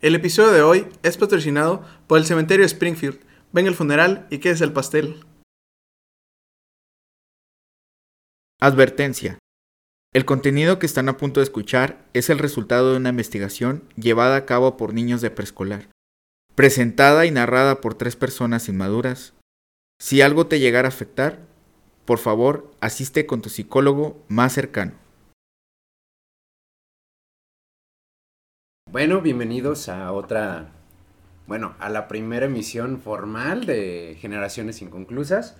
El episodio de hoy es patrocinado por el cementerio Springfield. Venga el funeral y quédese el pastel. Advertencia. El contenido que están a punto de escuchar es el resultado de una investigación llevada a cabo por niños de preescolar, presentada y narrada por tres personas inmaduras. Si algo te llegara a afectar, por favor, asiste con tu psicólogo más cercano. Bueno, bienvenidos a otra, bueno, a la primera emisión formal de Generaciones Inconclusas.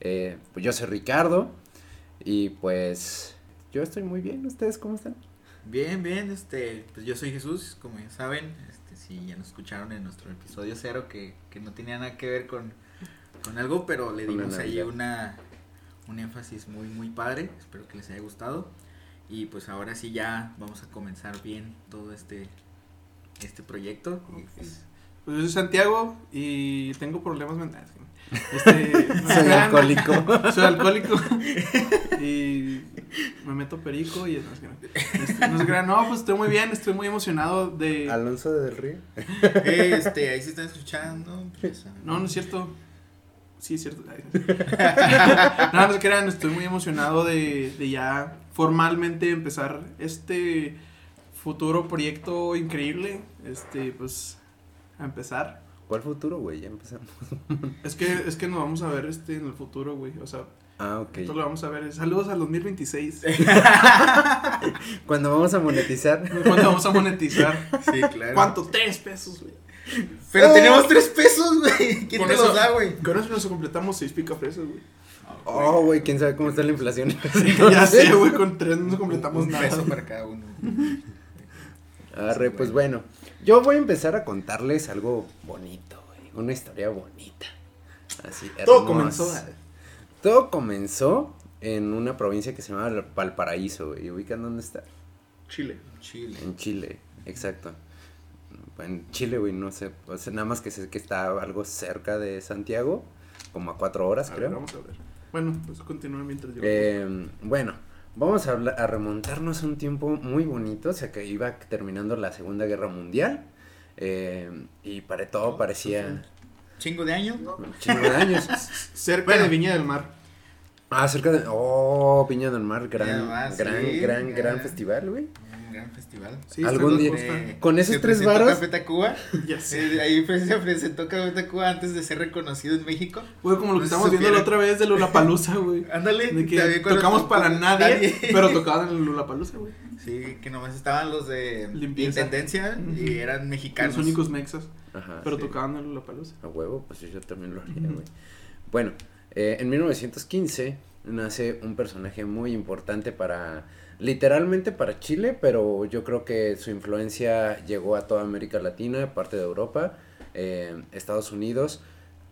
Eh, pues yo soy Ricardo y pues yo estoy muy bien. ¿Ustedes cómo están? Bien, bien, este, pues yo soy Jesús, como ya saben, este, si ya nos escucharon en nuestro episodio cero que, que no tenía nada que ver con, con algo, pero le Una dimos ahí Navidad. una, un énfasis muy, muy padre, espero que les haya gustado, y pues ahora sí ya vamos a comenzar bien todo este, este proyecto, pues, Pues yo soy Santiago y tengo problemas mentales. Este, no Soy alcohólico. Soy alcohólico. y me meto perico y no crean. Este, no se crean. No, pues estoy muy bien, estoy muy emocionado de... Alonso del Río. este, ahí se están escuchando, No, no es cierto. Sí, es cierto. No, no se crean, estoy muy emocionado de, de ya formalmente empezar este futuro proyecto increíble. Este, pues, a empezar. ¿Cuál futuro, güey? Ya empezamos. Es que, es que nos vamos a ver este en el futuro, güey. O sea, Ah, ok. esto lo vamos a ver. Saludos al 2026. Cuando vamos a monetizar. ¿Cuándo vamos a monetizar? sí, claro. ¿Cuánto? Tres pesos, güey. Pero tenemos tres pesos, güey, ¿quién Con te eso- los da, güey? Con eso nos completamos seis picafresas, güey. Oh, güey, quién sabe cómo está la inflación. ya sé, güey, con tres no completamos un nada. peso para cada uno. Arre, pues bueno. Yo voy a empezar a contarles algo bonito, güey. Una historia bonita. Así, Todo hermosa. comenzó. Todo comenzó en una provincia que se llama Valparaíso, güey. ¿Y ubican dónde está? Chile. Chile. En Chile, exacto. En Chile, güey, no sé. O sea, nada más que sé que está algo cerca de Santiago, como a cuatro horas, A ver, creo. vamos a ver. Bueno, pues continúa mientras yo. Eh, bueno, vamos a, a remontarnos a un tiempo muy bonito, o sea que iba terminando la Segunda Guerra Mundial. eh, y para todo parecía Chingo de años, chingo de años. Cerca Bueno. de Viña del Mar. Ah, cerca de. Oh, Piña del Mar, gran, Viña del Mar, gran, sí, gran, ya. gran festival, güey. Gran festival. Sí, Algún día- costa. Con esos tres varos. Café Tacuba. Ya sé. Eh, ahí pre- se presentó Café Tacuba antes de ser reconocido en México. Güey, como lo que estamos viendo la otra vez de Lollapalooza, güey. Ándale. De que tocamos para nadie, nadie. pero tocaban en el Lollapalooza, güey. Sí, que nomás estaban los de Limpieza. Intendencia y eran mexicanos. Los únicos mexas, Ajá. pero sí. tocaban en Lollapalooza. A huevo, pues yo también lo haría, güey. Bueno, eh, en 1915 nace un personaje muy importante para, literalmente para Chile, pero yo creo que su influencia llegó a toda América Latina, parte de Europa, eh, Estados Unidos,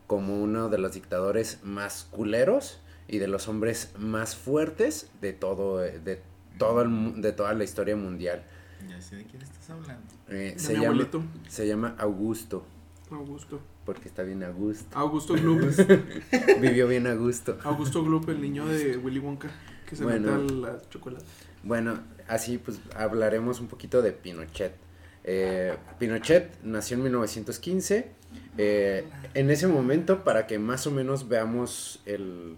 como uno de los dictadores más culeros y de los hombres más fuertes de todo, de todo el, de toda la historia mundial. Ya sé de quién estás hablando. Eh, De se, mi llama, abuelito. se llama Augusto, Augusto. porque está bien a gusto. Augusto Gloop. Vivió bien a gusto. Augusto Gloop, el niño de Willy Wonka. Que se Bueno. mete a la chocolate. Bueno, así pues hablaremos un poquito de Pinochet. Eh, Pinochet nació en 1915. eh, en ese momento, para que más o menos veamos el...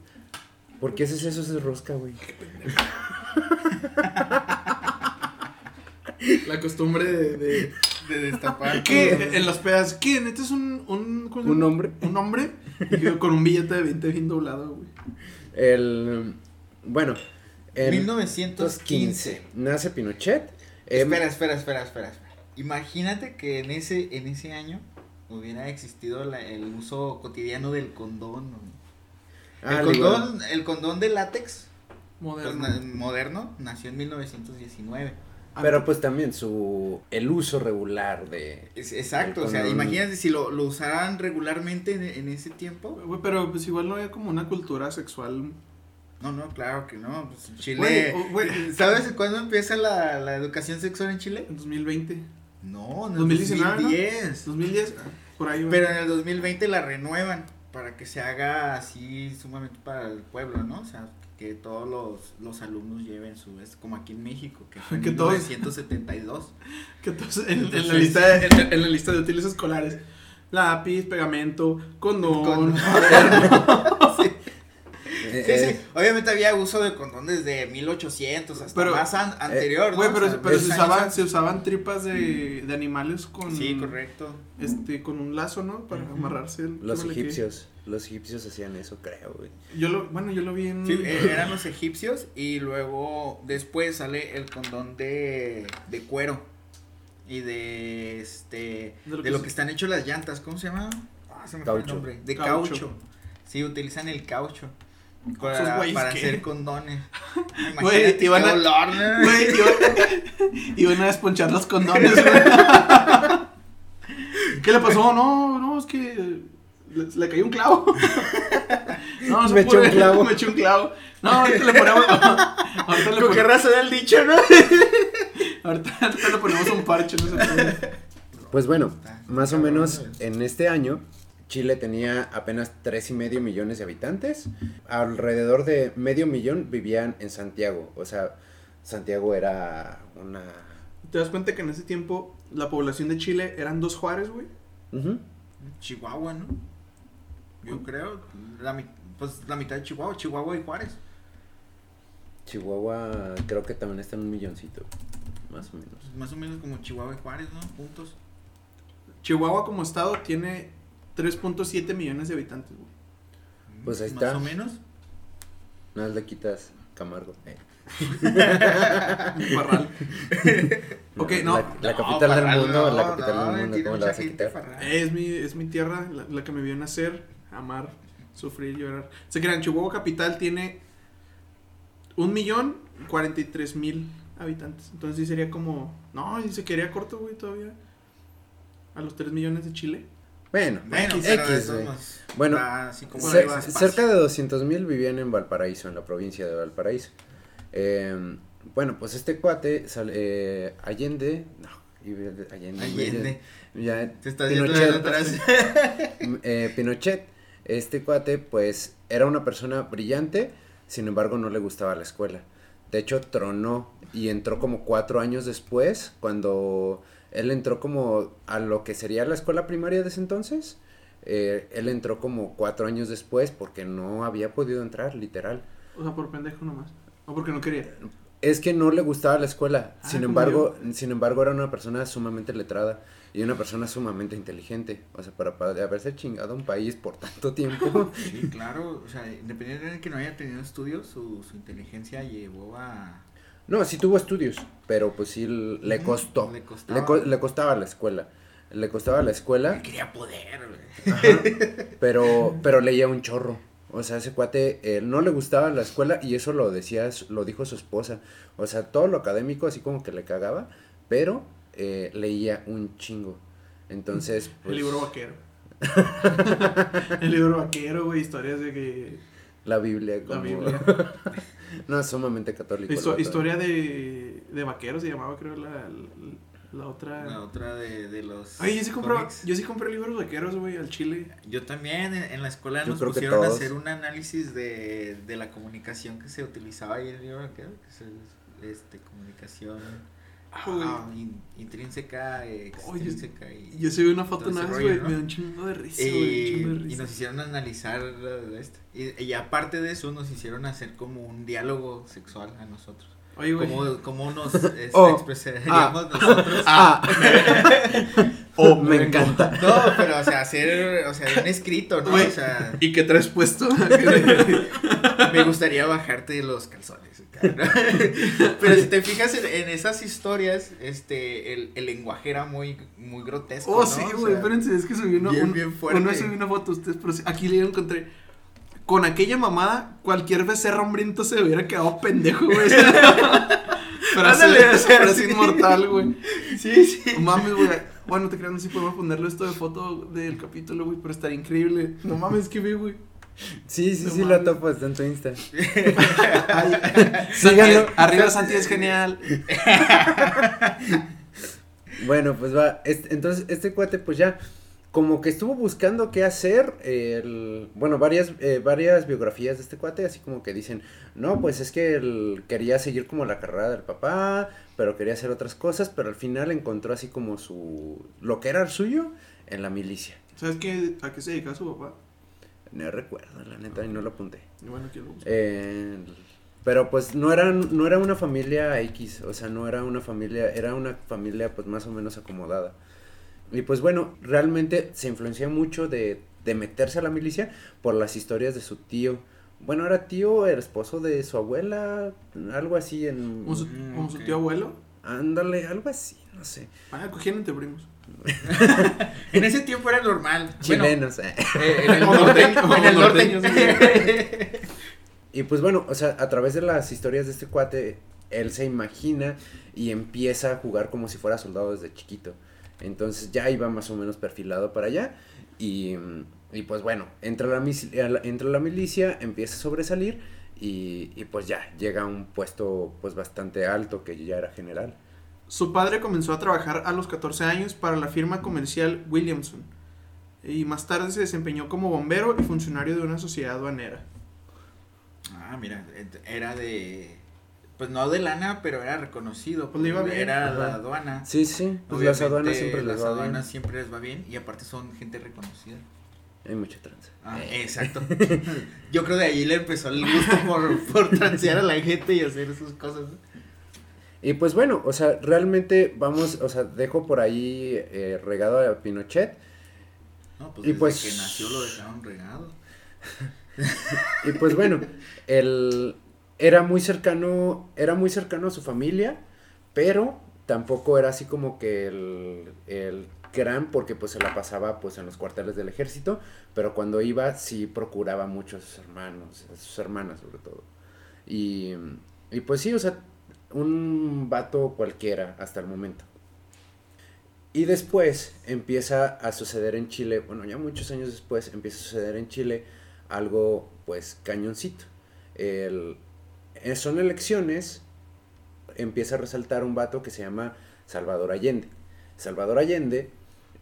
¿Por qué haces eso? Eso es rosca, güey. La costumbre de. de De destapar. ¿Qué? En las pedas. ¿Quién? Este es un. Un, ¿cómo se ¿Un hombre? Un hombre. Y yo con un billete de 20 bien doblado, güey. El... Bueno, en 1915. nace Pinochet. eh, Espera, espera, espera, espera, espera. Imagínate que en ese, en ese año hubiera existido la- el uso cotidiano del condón. ¿no? ah, el, condón el condón de látex pues, Moderno. na- moderno nació en 1919. Pero pues también su... El uso regular de... Es- exacto, o sea, imagínate si lo, lo usaran regularmente en, en ese tiempo. Pero pues igual no había como una cultura sexual. No, no, claro que no. Pues en Chile. Güey, güey. ¿Sabes cuándo empieza la, la educación sexual en Chile? En 2020. No, en el 2019, ¿no? 2010. 2010. ah, Por ahí, güey. Pero en el 2020 la renuevan para que se haga así sumamente para el pueblo, ¿no? O sea, que todos los, los alumnos lleven su, es como aquí en México, que fue en Que todos- 1972. Que entonces, en, en la lista de, en, en la lista de útiles escolares, lápiz, pegamento, condón, Condón. Eh, Sí, eh, sí. Obviamente había uso de condón desde 1800 hasta Pero- más an- anterior, Güey, ¿no? pero, O sea, pero se, usaban, se usaban tripas de, de animales con, Sí, correcto. este, con un lazo, ¿no? Para amarrarse. el- los ¿qué me le egipcios, los egipcios hacían eso, creo, güey. Yo lo, bueno, yo lo vi en... Sí, eh, eran los egipcios y luego después sale el condón de, de cuero y de este De lo de que lo se- que están hechos las llantas, ¿cómo se llama? Ah, se me fue el nombre. De Caucho. caucho. Sí, utilizan el caucho Esos para, güeyes para que- hacer condones. Güey, iban a- olor, ¿no? Güey, iban, iban a desponchar los condones, güey. ¿Qué le pasó? No, no, es que le, le cayó un clavo. No, se Me echó un clavo. Me echó un clavo. No, ahorita le ponemos. Ahorita le, ¿Con pon- qué raza da el dicho, no? ahorita, ahorita le ponemos un parche, no puede. Pues bueno, más o menos en este año Chile tenía apenas tres y medio millones de habitantes. Alrededor de medio millón vivían en Santiago. O sea, Santiago era una. ¿Te das cuenta que en ese tiempo la población de Chile eran dos Juárez, güey? Ujú. Chihuahua, ¿no? Yo creo, la, mi- pues la mitad de Chihuahua, Chihuahua y Juárez. Chihuahua creo que también está en un milloncito. Más o menos. Más o menos como Chihuahua y Juárez, ¿no? Juntos. Chihuahua como estado tiene 3.7 millones de habitantes, güey. Pues ahí Más está. o menos. Nada más le quitas Camargo. Eh. Parral. ok, no. La, la capital del Parral, mundo, la no, capital no, del mundo, tiene ¿cómo la vas a quitar? Es mi, es mi tierra, la, la que me vio nacer, amar, sufrir, llorar. Se crean, Chihuahua capital tiene un millón cuarenta y tres mil habitantes. Entonces sí sería como, no, y se quedaría corto, güey, todavía. A los 3 millones de Chile. Bueno, Bueno, X, pero de X, Bueno, así como Cer- despacio. cerca de 200 mil vivían en Valparaíso, en la provincia de Valparaíso. Eh, bueno, pues este cuate, sale, eh, Allende, no, Allende, Allende. ya, Te estás yendo de Pinochet, atrás. eh, Pinochet, este cuate, pues, era una persona brillante, sin embargo, no le gustaba la escuela. De hecho, tronó y entró como cuatro años después, cuando él entró como a lo que sería la escuela primaria de ese entonces. eh, él entró como cuatro años después porque no había podido entrar, literal. O sea, por pendejo nomás. O porque no quería. Es que no le gustaba la escuela. Ah, sin embargo, sin embargo era una persona sumamente letrada y una persona sumamente inteligente. O sea, para, para haberse chingado un país por tanto tiempo. Sí, claro, o sea, independientemente de que no haya tenido estudios, su, su inteligencia llevó a... no, sí tuvo estudios, pero pues sí le costó. Le Le, costaba. co- le costaba la escuela. Le costaba la escuela, quería poder, güey. pero, pero leía un chorro. O sea, ese cuate eh, no le gustaba la escuela y eso lo decía, lo dijo su esposa. O sea, todo lo académico así como que le cagaba, pero eh, leía un chingo. Entonces, El pues, libro vaquero. el libro vaquero, güey, historias de que... la Biblia La como... Biblia. no, sumamente católico. el Histo- historia de, de vaqueros se llamaba, creo, la, la, la otra... La otra de, de los... Ay, yo sí compré, yo sí compré libros vaqueros, güey, al chile. Yo también en, en la escuela Yo nos pusieron a hacer un análisis de, de la comunicación que se utilizaba ahí en el libro, ¿qué? Que se- este, comunicación ah, in- intrínseca, extrínseca y, Yo subí una foto una vez, güey, ¿no? me da un chingo de risa, y, y nos hicieron analizar esto. Y, y aparte de eso nos hicieron hacer como un diálogo sexual a nosotros. Oye, güey. Cómo, cómo nos este, Oh. expresaríamos nosotros. Ah, Oh, me encanta. No, pero o sea, hacer, o sea, un escrito, ¿no? Güey. O sea, ¿Y qué traes puesto? me gustaría bajarte los calzones. Pero si te fijas en, en esas historias, este, el, el lenguaje era muy, muy grotesco. oh, ¿no? sí, O güey, sea, espérense, es que subí una, bien, un- bien fuerte. subí una foto ustedes, pero aquí le encontré. Con aquella mamada, cualquier becerro hambriento se hubiera quedado pendejo, güey. frase, inmortal, güey. Sí, sí. No mames, güey. Bueno, te creas, no sé si podemos ponerle esto de foto del capítulo, güey, pero estaría increíble. No mames, que vi, güey. Sí, sí, No sí, lo topo, está en tu Insta. Santi, Síganlo. arriba Santi es genial. Bueno, pues va. este- entonces, este cuate, pues ya. Como que estuvo buscando qué hacer, el, bueno, varias, eh, varias biografías de este cuate, así como que dicen, no, pues es que él quería seguir como la carrera del papá, pero quería hacer otras cosas, pero al final encontró así como su, lo que era suyo en la milicia. ¿Sabes qué, a qué se dedica su papá? No recuerdo, la neta, y no lo apunté. Eh, pero pues no era, no era una familia X, o sea, no era una familia, era una familia pues más o menos acomodada. Y pues bueno, realmente se influencia mucho de, de meterse a la milicia por las historias de su tío. Bueno, era tío, el esposo de su abuela, algo así en... ¿Como su, Mm, su tío abuelo? Ándale, algo así, no sé. Ah, cogían entre primos. En ese tiempo era normal. Bueno, Chilenos, eh. eh, en el O norte. norteños, En el o norte. norteños, Y pues bueno, o sea, a través de las historias de este cuate, él se imagina y empieza a jugar como si fuera soldado desde chiquito. Entonces ya iba más o menos perfilado para allá. Y, y pues bueno, entra a la, entra la milicia, empieza a sobresalir y, y pues ya llega a un puesto pues bastante alto que ya era general. Su padre comenzó a trabajar a los 14 años para la firma comercial Williamson. Y más tarde se desempeñó como bombero y funcionario de una sociedad aduanera. Ah, mira, era de. Pues no de lana, pero era reconocido. Pues le iba bien. Era la aduana. Sí, sí, pues las aduanas siempre les las va aduanas bien. siempre les va bien y aparte son gente reconocida. Hay mucha tranza. Ah, Eh. exacto. Yo creo de ahí le empezó el gusto por, por transear a la gente y hacer sus cosas. Y pues bueno, o sea, realmente vamos, o sea, dejo por ahí eh, regado a Pinochet. No, pues Y desde pues- que nació lo dejaron regado. Y pues bueno, él era muy cercano, era muy cercano a su familia, pero tampoco era así como que el, el gran, porque pues se la pasaba pues en los cuarteles del ejército, pero cuando iba sí procuraba mucho a sus hermanos, a sus hermanas sobre todo. Y, y pues sí, o sea, un vato cualquiera hasta el momento. Y después empieza a suceder en Chile, bueno, ya muchos años después empieza a suceder en Chile algo pues cañoncito. El, son elecciones, empieza a resaltar un vato que se llama Salvador Allende. Salvador Allende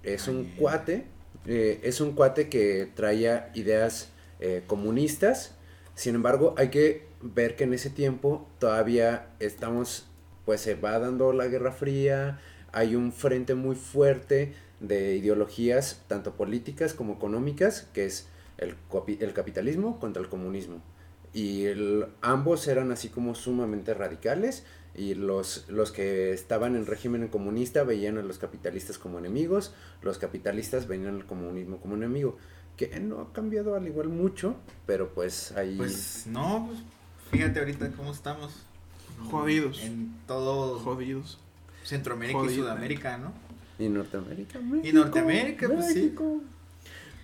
es un Allende. cuate, eh, es un cuate que traía ideas eh, comunistas, sin embargo hay que ver que en ese tiempo todavía estamos, pues se va dando la Guerra Fría, hay un frente muy fuerte de ideologías, tanto políticas como económicas, que es el, el capitalismo contra el comunismo. Y el- ambos eran así como sumamente radicales y los, los que estaban en régimen comunista veían a los capitalistas como enemigos, los capitalistas veían al comunismo como enemigo, que no ha cambiado al igual mucho, pero pues ahí... Pues no, pues, fíjate ahorita cómo estamos. Jodidos. En todo Jodidos. Centroamérica y. Sudamérica, ¿no? Y Norteamérica. México, Norteamérica, pues, sí.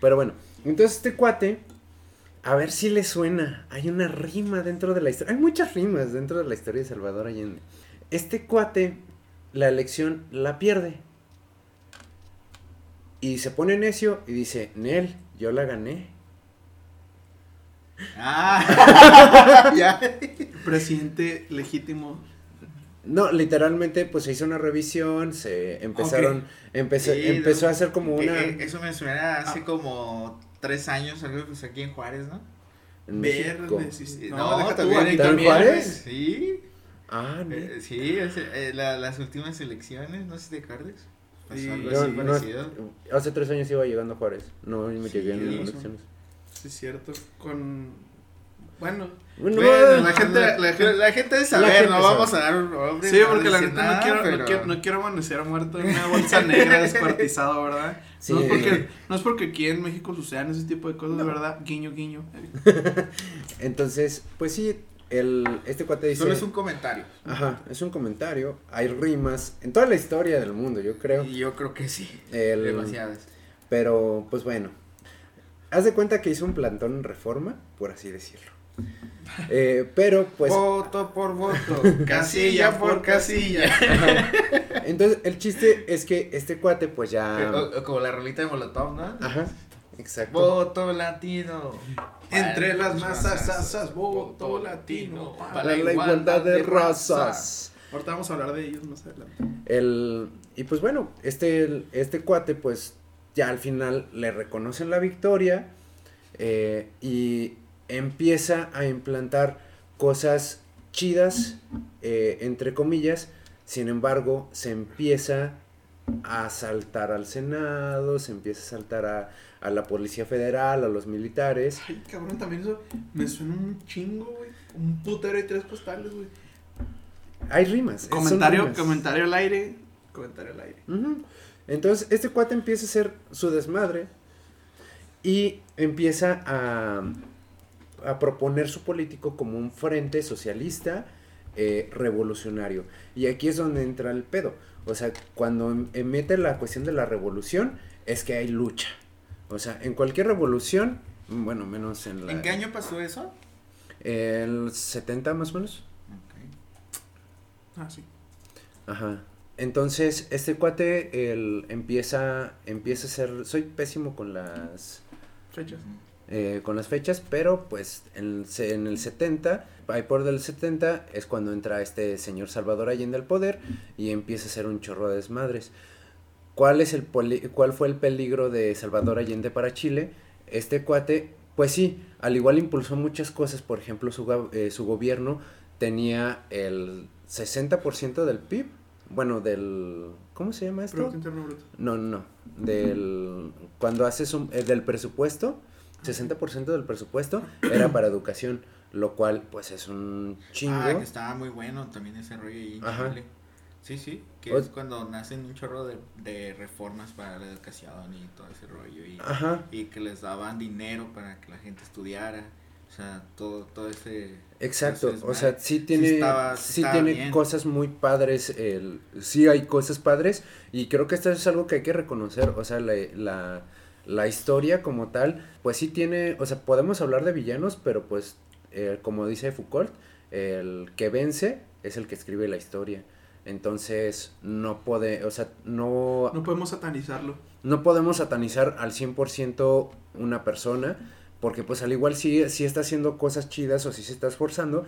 Pero bueno, entonces este cuate, a ver si le suena. Hay una rima dentro de la historia. Hay muchas rimas dentro de la historia de Salvador Allende. Este cuate, la elección la pierde. Y se pone necio y dice, Nel, yo la gané. Ah, ya. Presidente legítimo. No, literalmente, pues se hizo una revisión, se empezaron, empezó, Sí, empezó a hacer como una... eh, Eso me suena hace Ah. como tres años, algo que pasó aquí en Juárez, ¿no? en México. Verde, sí, sí. No, tú, ¿También en Juárez? Sí, Ah, no. eh, sí, hace- eh, la- las últimas elecciones, no sé si te acuerdas. Pasó Sí. algo así no- parecido. hace tres años iba llegando a Juárez. No, me Sí, llegué en las elecciones. Sí, es cierto. Con. Bueno. Bueno, Bueno, la la gente, la, gente- la gente debe la saber, gente no sabe. vamos a dar un Sí, no porque la neta no quiero, no, quiero, no quiero amanecer muerto en una bolsa negra descuartizado, ¿verdad? Sí. No, es porque, no es porque aquí en México sucedan ese tipo de cosas, ¿verdad? Guiño, guiño. Entonces, pues sí, el, este cuate dice... Solo es un comentario. Ajá, es un comentario. Hay rimas en toda la historia del mundo, yo creo. Y yo creo que sí. El- Demasiadas. pero, pues bueno. Haz de cuenta que hizo un plantón en reforma, por así decirlo. Eh, pero, pues... voto por voto, casilla por casilla. ajá. Entonces, el chiste es que este cuate, pues ya... O- o Como la rolita de Molotov, ¿no? Ajá, exacto. Voto latino. Entre las masas, asas, voto latino. Para la igualdad de razas. Ahorita vamos a hablar de ellos más adelante. El, y pues bueno, este, este cuate pues ya al final le reconocen la victoria eh, y empieza a implantar cosas chidas, eh, entre comillas, sin embargo, se empieza a saltar al Senado, se empieza a saltar a, a la Policía Federal, a los militares. Ay, cabrón, también eso me suena un chingo, güey. Un putero y tres postales, güey. Hay rimas. Comentario, rimas. comentario al aire. Comentario al aire. Entonces, este cuate empieza a hacer su desmadre y empieza a, a proponer su político como un frente socialista eh, revolucionario. Y aquí es donde entra el pedo. O sea, cuando em- mete la cuestión de la revolución, es que hay lucha. O sea, en cualquier revolución, bueno, menos en la... ¿En qué año pasó eso? El 70 más o menos. Ah, sí. Ajá. Entonces, este cuate él empieza, empieza a ser, soy pésimo con las, Fechas. Eh, con las fechas, pero pues en, en el 70, ahí por del 70 es cuando entra este señor Salvador Allende al poder y empieza a hacer un chorro de desmadres. ¿Cuál, es el poli- ¿Cuál fue el peligro de Salvador Allende para Chile? Este cuate, pues sí, al igual impulsó muchas cosas, por ejemplo, su, eh, su gobierno tenía el 60% del PIB, bueno, del... ¿Cómo se llama esto? No, no, del... Cuando haces un... eh, del presupuesto, 60% del presupuesto era para educación, lo cual pues es un chingo. Ah, que estaba muy bueno también ese rollo ahí. Ajá. Sí, sí, que O- es cuando nacen un chorro de, de reformas para la educación y todo ese rollo. Y, Ajá, y que les daban dinero para que la gente estudiara. O sea, todo, todo ese... exacto. O sea, sí tiene, sí estaba- sí estaba tiene bien. cosas muy padres. El, sí hay cosas padres. Y creo que esto es algo que hay que reconocer. O sea, la, la, la historia como tal, pues sí tiene, o sea, podemos hablar de villanos, pero pues, eh, como dice Foucault, el que vence es el que escribe la historia. Entonces, no puede, o sea, no, No podemos satanizarlo. no podemos satanizar al 100% una persona, porque pues al igual sí, sí está haciendo cosas chidas o sí se está esforzando,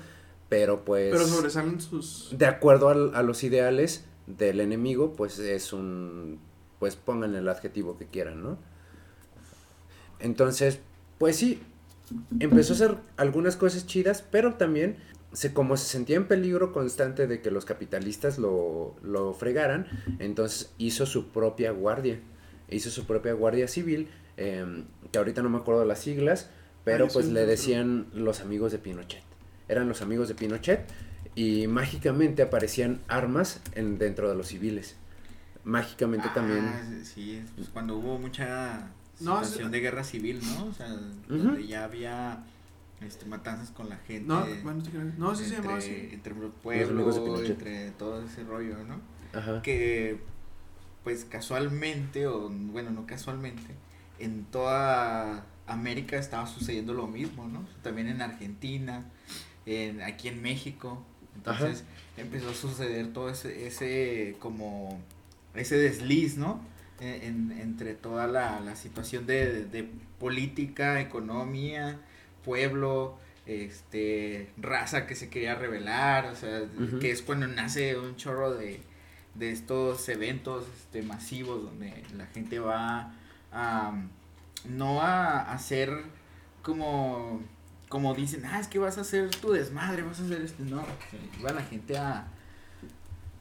pero pues Pero sobresalen sus. de acuerdo al- a los ideales del enemigo, pues es un, pues pongan el adjetivo que quieran, ¿no? Entonces, pues sí, empezó a hacer algunas cosas chidas, pero también se como se sentía en peligro constante de que los capitalistas lo, lo fregaran, entonces hizo su propia guardia, hizo su propia guardia civil, em, que ahorita no me acuerdo las siglas, pero pues le decían los amigos de Pinochet, eran los amigos de Pinochet y mágicamente aparecían armas en, dentro de los civiles. Mágicamente Ah, también. Sí, pues cuando hubo mucha No, situación de guerra civil, ¿no? O sea, donde ya había este, matanzas con la gente. No, bueno. No, sí se entre, llamaba así. Entre pueblo, entre todo ese rollo, ¿no? Ajá. que pues casualmente o bueno no casualmente en toda América estaba sucediendo lo mismo no también en Argentina en aquí en México entonces empezó a suceder todo ese ese como ese desliz no En- en- entre toda la, la situación de, de política economía pueblo este raza que se quería rebelar o sea que es cuando nace un chorro de de estos eventos este, masivos donde la gente va a no a hacer como como dicen ah es que vas a hacer tu desmadre vas a hacer este no va la gente a,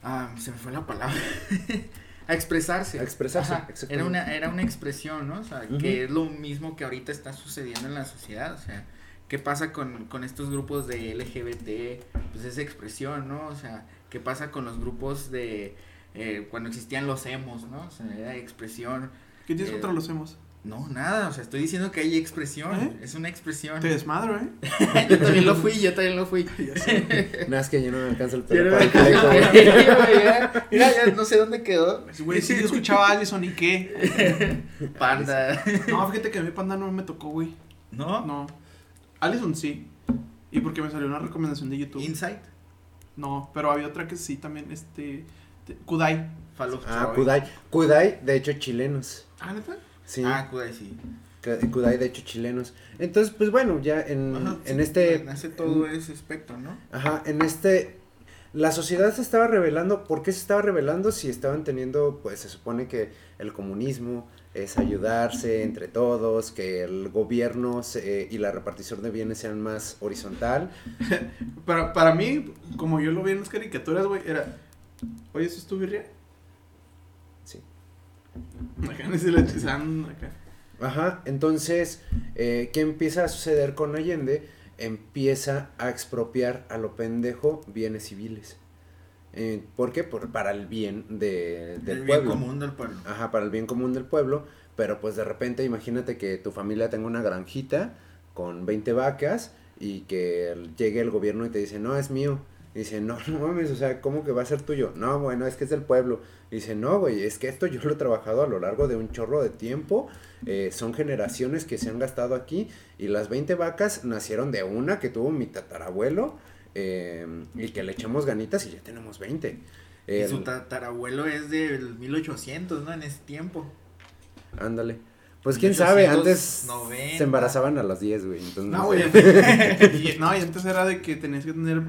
a se me fue la palabra a expresarse. A expresarse, Ajá, era una era una expresión no o sea que es lo mismo que ahorita está sucediendo en la sociedad o sea qué pasa con, con estos grupos de LGBT pues esa expresión no o sea qué pasa con los grupos de eh, cuando existían los emos no o sea era expresión ¿Qué tienes Eh, contra los hemos? No nada o sea estoy diciendo que hay expresión ¿Eh? es una expresión Te desmadro, ¿eh? yo también lo fui yo también lo fui Ya sé. Nada, es que yo no me alcanza el Pero pelo el mira, ya no sé dónde quedó Güey, sí, yo escuchaba a Allison y qué. panda No, fíjate que a mi panda no me tocó, güey. no No. Allison sí. Y porque me salió una recomendación de YouTube. Insight No, pero había otra que sí también, este. te- Kudai. Fall of Ah. Kudai. Kudai, de hecho, chilenos. Ah, neta. Sí. ah Kudai sí Kudai, de hecho, chilenos. Entonces, pues bueno, ya en, Ajá, en sí, este. nace todo ese espectro no Ajá, en este. la sociedad se estaba revelando. ¿Por qué se estaba revelando si estaban teniendo, pues se supone que el comunismo es ayudarse entre todos, que el gobierno se- y la repartición de bienes sean más horizontal? Para, para mí, como yo lo vi en las caricaturas, güey, era. Oye, ¿eso es tu birria? Acá ni se le echan acá. Ajá, entonces, eh, ¿qué empieza a suceder con Allende? Empieza a expropiar a lo pendejo bienes civiles. Eh, ¿Por qué? Por, para el bien de, del el bien pueblo. común del pueblo. Ajá, para el bien común del pueblo, pero pues de repente imagínate que tu familia tenga una granjita con 20 vacas y que llegue el gobierno y te dice, no, es mío. Y dice, no, no mames, o sea, ¿cómo que va a ser tuyo? No, bueno, es que es del pueblo. Y dice, no, güey, es que esto yo lo he trabajado a lo largo de un chorro de tiempo. eh, son generaciones que se han gastado aquí. Y las 20 vacas nacieron de una que tuvo mi tatarabuelo. eh, y que le echamos ganitas y ya tenemos 20. Y su El- tatarabuelo es del 1800, ¿no? En ese tiempo. Ándale. Pues quién sabe, antes 1890. se embarazaban a las 10, güey. Entonces, No, no güey. sé. no, y antes era de que tenías que tener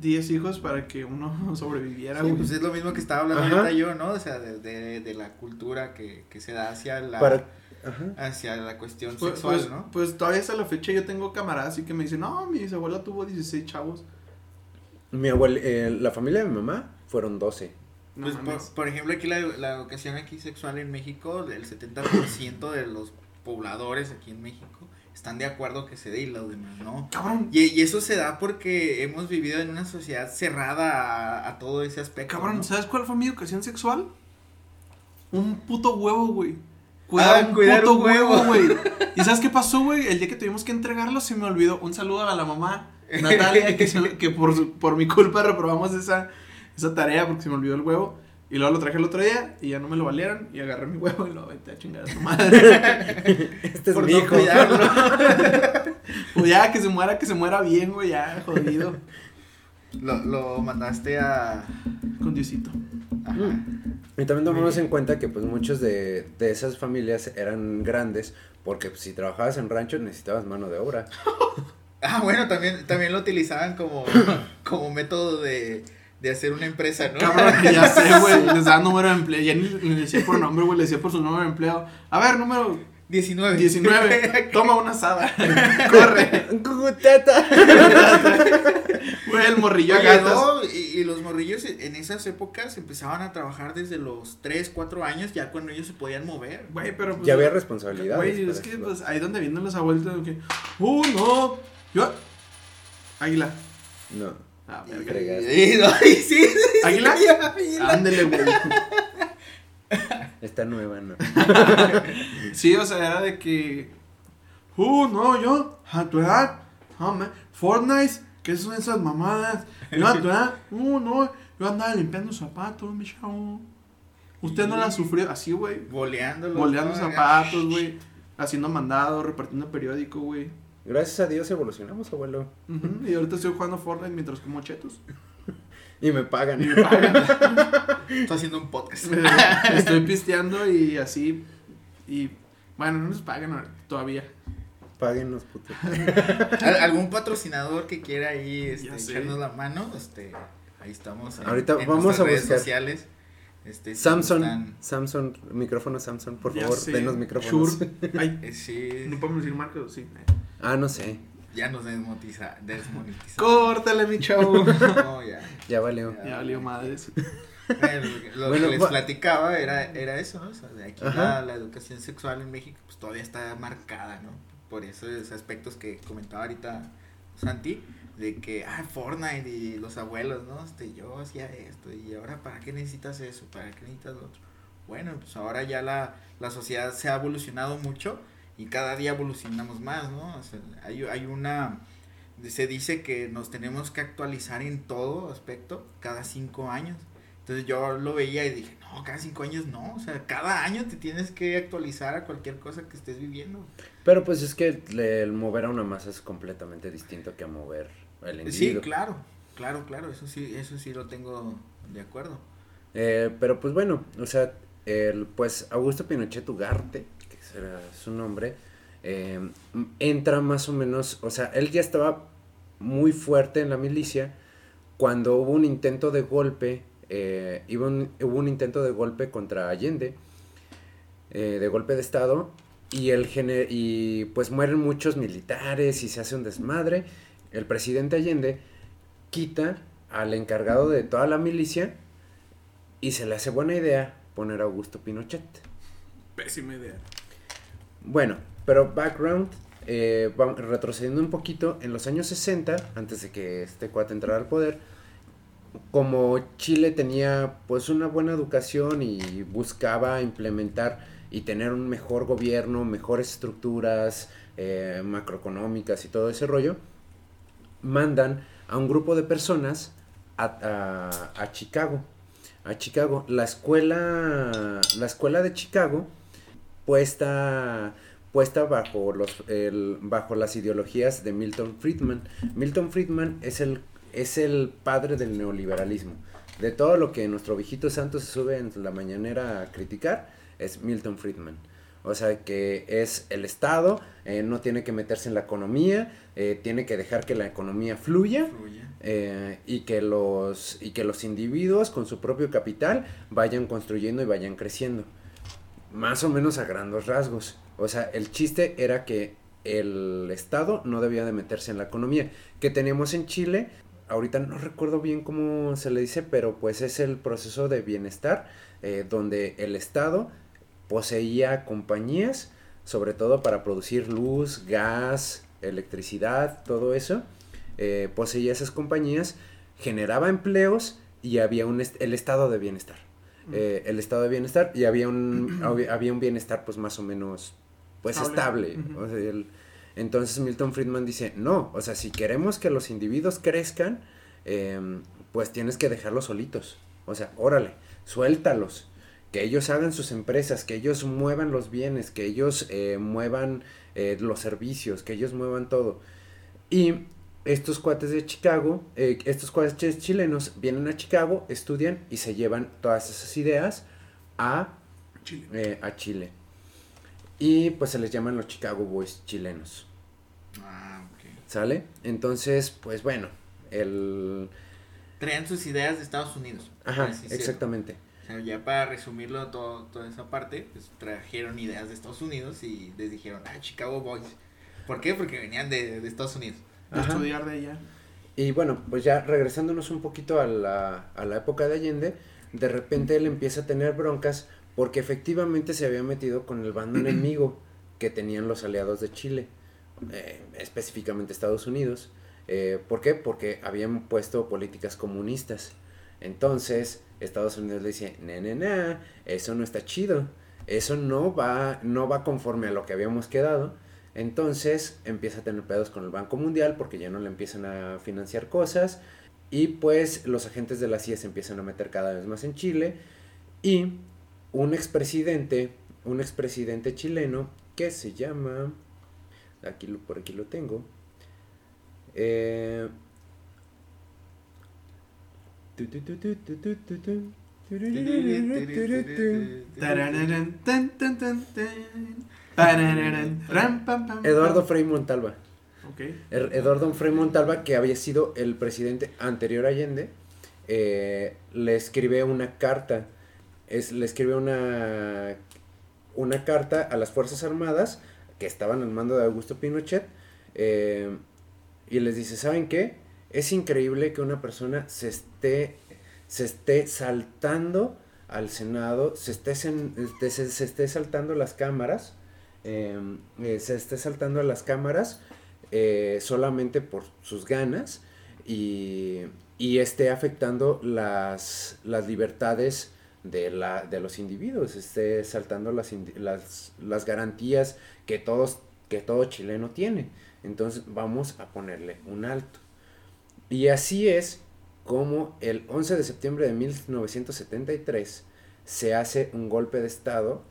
10 hijos para que uno sobreviviera, Sí, pues es lo mismo que estaba hablando Ajá. ahorita yo, ¿no? O sea, de, de, de la cultura que, que se da hacia la, Para- hacia la cuestión Pues, sexual, pues, ¿no? pues todavía hasta la fecha yo tengo camaradas así que me dicen, no, mi bisabuela tuvo 16 chavos. Mi abuela, eh, la familia de mi mamá fueron 12. No Pues, por, por ejemplo, aquí la, la educación aquí sexual en México, el 70% de los pobladores aquí en México están de acuerdo que se dé y los demás no. Cabrón, Y, y eso se da porque hemos vivido en una sociedad cerrada a, a todo ese aspecto. cabrón, ¿no? ¿sabes cuál fue mi educación sexual? Un puto huevo, güey. Cuidar Ah, un cuidar puto un huevo. güey. ¿Y sabes qué pasó, güey? El día que tuvimos que entregarlo se me olvidó. Un saludo a la mamá, Natalia, que, se- que por, por mi culpa reprobamos esa, esa tarea porque se me olvidó el huevo. Y luego lo traje el otro día y ya no me lo valieron. Y agarré mi huevo y lo aventé a chingar a su madre. Este es Por mi no hijo. pues ya, que se muera, que se muera bien, güey, ya, jodido. Lo, lo mandaste a... Con Diosito. Ajá. Y también tomamos en cuenta que pues muchos de, de esas familias eran grandes porque pues, si trabajabas en rancho necesitabas mano de obra. Ah, bueno, también, también lo utilizaban como, como método de, de hacer una empresa, ¿no? Cabrón, ya sé, güey. Les daba número de empleo. Ya ni le decía por nombre, güey. Le decía por su número de empleo. A ver, número 19. 19. Toma una asada. Corre. ¡Cucuteta! Güey, el morrillo a Oye, no, y, y los morrillos en esas épocas empezaban a trabajar desde los 3, 4 años, ya cuando ellos se podían mover. Güey, pero pues. Ya había responsabilidades. Güey, es que pues ahí donde vienen los abuelos. que. ¡Uh, no! Yo. Águila. No. Ah, verga. Y- no, sí, sí, ¿Águila? sí, águila. Ándele, güey. Está nueva, ¿no? Sí, o sea, era de que. Uh, no, yo, a tu edad, ah, man, Fortnite, ¿qué son esas mamadas? Yo a tu edad, uh, no, yo andaba limpiando zapatos, mi chavo. Usted no la sufrió, así, güey. Boleando ¿no? zapatos, güey. Haciendo mandados, repartiendo periódico, güey. Gracias a Dios evolucionamos, abuelo. Y ahorita estoy jugando Fortnite mientras como chetos. Y me pagan. Estoy haciendo un podcast. Estoy pisteando y así. Y bueno, no nos pagan todavía. Páguenos, puto. Al- ¿Algún patrocinador que quiera ahí este, echarnos la mano? Este, ahí estamos. en- Ahorita en vamos a redes buscar. sociales. Este, Samsung, gustan, Samsung, micrófono Samsung, por Ya favor, sé. denos micrófonos. Ay, eh, sí, no podemos decir marcas, sí. Ah, no sé, ya nos desmonetiza, desmonetizamos. Córtale, mi chavo. No, ya. ya valió. ya valió madres. Bueno, lo que- lo Bueno, que les platicaba era, era eso, ¿no? O sea, de aquí la, la educación sexual en México pues todavía está marcada, ¿no? Por esos aspectos que comentaba ahorita Santi, de que, ah, Fortnite y los abuelos, ¿no? Este, yo hacía esto y ahora, ¿para qué necesitas eso? ¿Para qué necesitas lo otro? Bueno, pues ahora ya la, la sociedad se ha evolucionado mucho y cada día evolucionamos más, ¿no? Hay, una... Se dice que nos tenemos que actualizar en todo aspecto cada cinco años. Entonces yo lo veía y dije, no, cada cinco años no, o sea, cada año te tienes que actualizar a cualquier cosa que estés viviendo. Pero pues es que el mover a una masa es completamente distinto que mover el Sí, individuo. claro, claro, claro, eso sí, eso sí lo tengo de acuerdo. Eh, pero pues bueno, o sea, el, pues Augusto Pinochet Ugarte, que será su nombre, eh, entra más o menos, o sea, él ya estaba muy fuerte en la milicia cuando hubo un intento de golpe, eh, hubo, un, hubo un intento de golpe contra Allende, eh, de golpe de Estado, y, el y pues mueren muchos militares y se hace un desmadre. El presidente Allende quita al encargado de toda la milicia y se le hace buena idea poner a Augusto Pinochet. Pésima idea. Bueno, pero background, eh, retrocediendo un poquito, en los años 60, antes de que este cuate entrara al poder, como Chile tenía pues una buena educación y buscaba implementar y tener un mejor gobierno, mejores estructuras eh, macroeconómicas y todo ese rollo, mandan a un grupo de personas a, a- Chicago. A Chicago. La escuela, la escuela de Chicago puesta puesta bajo los el- bajo las ideologías de Milton Friedman. Milton Friedman es el es el padre del neoliberalismo. De todo lo que nuestro viejito santo se sube en la mañanera a criticar es Milton Friedman. O sea que es el Estado, eh, no tiene que meterse en la economía, eh, tiene que dejar que la economía fluya eh, y que los y que los individuos con su propio capital vayan construyendo y vayan creciendo. Más o menos a grandes rasgos. O sea el chiste era que el estado no debía de meterse en la economía. Que teníamos en Chile ahorita no recuerdo bien cómo se le dice pero pues es el proceso de bienestar eh, donde el estado poseía compañías sobre todo para producir luz gas electricidad todo eso eh, poseía esas compañías, generaba empleos y había un est- el estado de bienestar. Eh, el estado de bienestar y había un, había un bienestar pues más o menos pues Estable. estable. Ujú. O sea, el- entonces Milton Friedman dice, no, o sea, si queremos que los individuos crezcan, em, pues tienes que dejarlos solitos. O sea, órale, suéltalos. Que ellos hagan sus empresas, que ellos muevan los bienes, que ellos eh, muevan eh, los servicios, que ellos muevan todo. Y estos cuates de Chicago, eh, estos cuates chilenos vienen a Chicago, estudian y se llevan todas esas ideas a, Chile. a Chile. Y pues se les llaman los Chicago Boys chilenos. Ah, ok. ¿Sale? Entonces, pues bueno, el... Sus ideas de Estados Unidos. Ajá, exactamente. Sea, ya para resumirlo todo, toda esa parte, pues trajeron ideas de Estados Unidos y les dijeron, ah, Chicago Boys. ¿Por qué? Porque venían de, de Estados Unidos. De Ajá. estudiar de ella. Y bueno, pues ya regresándonos un poquito a la, a la época de Allende, de repente él empieza a tener broncas porque efectivamente se había metido con el bando enemigo que tenían los aliados de Chile, eh, específicamente Estados Unidos. Eh, ¿Por qué? Porque habían puesto políticas comunistas. Entonces, Estados Unidos le dice, no, no, eso no está chido. Eso no va, no va conforme a lo que habíamos quedado. Entonces empieza a tener pedos con el Banco Mundial porque ya no le empiezan a financiar cosas. Y pues los agentes de la CIA se empiezan a meter cada vez más en Chile. Y un expresidente, un expresidente chileno que se llama, aquí por aquí lo tengo, eh, Eduardo. Frei Montalva. Er- Eduardo Frei Montalva, que había sido el presidente anterior a Allende, eh, le escribe una carta, es, le escribe una, una carta a las Fuerzas Armadas que estaban al mando de Augusto Pinochet eh, y les dice, ¿saben qué? Es increíble que una persona se esté, se esté saltando al Senado, se esté, este, se, esté saltando las cámaras, eh, eh, se esté saltando a las cámaras eh, solamente por sus ganas y, y esté afectando las, las libertades de, la, de los individuos, esté saltando las, las, las garantías que, todos, que todo chileno tiene. Entonces vamos a ponerle un alto. Y así es como el 11 de septiembre de 1973 se hace un golpe de Estado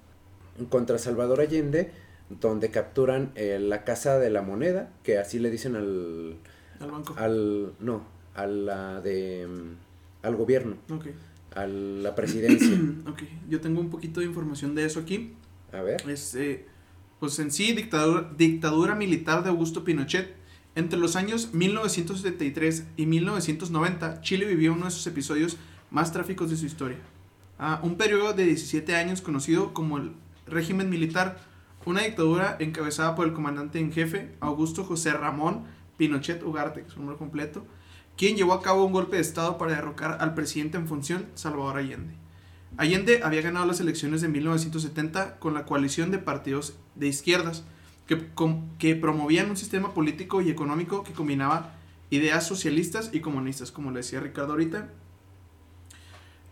contra Salvador Allende, donde capturan eh, la Casa de la Moneda, que así le dicen al, Al banco. al no, a la de, mm, al gobierno, Ok. a la presidencia. Ok. Yo tengo un poquito de información de eso aquí. A ver. Es, eh, pues en sí, dictadura, dictadura militar de Augusto Pinochet Entre los años 1973 y 1990, Chile vivió uno de sus episodios más trágicos de su historia. Ah, un periodo de 17 años conocido como el régimen militar, una dictadura encabezada por el comandante en jefe, Augusto José Ramón Pinochet Ugarte, su nombre completo, quien llevó a cabo un golpe de Estado para derrocar al presidente en función, Salvador Allende. Allende había ganado las elecciones de 1970 con la coalición de partidos de izquierdas, que, com- que promovían un sistema político y económico que combinaba ideas socialistas y comunistas, como le decía Ricardo ahorita.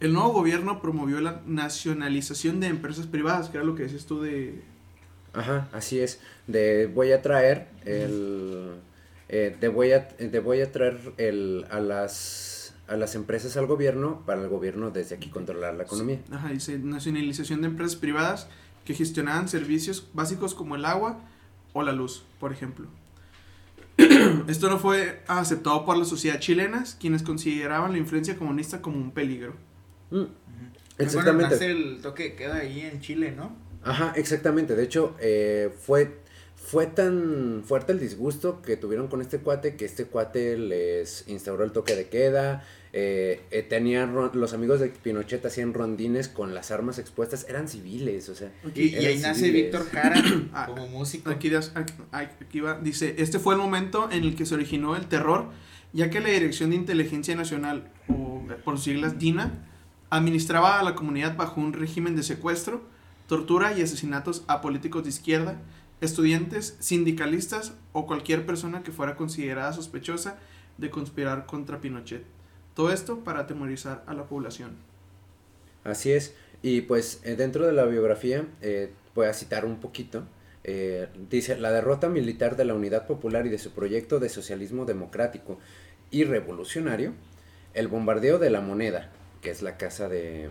El nuevo gobierno promovió la nacionalización de empresas privadas, que era lo que decías tú de... Ajá, así es. De voy a traer el eh, de voy a de voy a traer el a las a las empresas al gobierno para el gobierno desde aquí controlar la economía. Ajá, dice nacionalización de empresas privadas que gestionaban servicios básicos como el agua o la luz, por ejemplo. Esto no fue aceptado por la sociedad chilena, quienes consideraban la influencia comunista como un peligro. Mm, Bueno, Exactamente. el toque de queda ahí en Chile, ¿no? Ajá, exactamente. De hecho, eh, fue, fue tan fuerte el disgusto que tuvieron con este cuate que este cuate les instauró el toque de queda. Eh, eh, tenían los amigos de Pinochet hacían rondines con las armas expuestas, eran civiles, o sea. Y, y ahí nace civiles. Víctor Cara Ah, como músico. Aquí, aquí, va, dice, este fue el momento en el que se originó el terror, ya que la Dirección de Inteligencia Nacional, o por sus siglas DINA, administraba a la comunidad bajo un régimen de secuestro, tortura y asesinatos a políticos de izquierda, estudiantes, sindicalistas o cualquier persona que fuera considerada sospechosa de conspirar contra Pinochet. Todo esto para atemorizar a la población. Así es. Y pues eh, dentro de la biografía, eh, voy a citar un poquito. eh, dice, la derrota militar de la Unidad Popular y de su proyecto de socialismo democrático y revolucionario, el bombardeo de la moneda, que es la casa de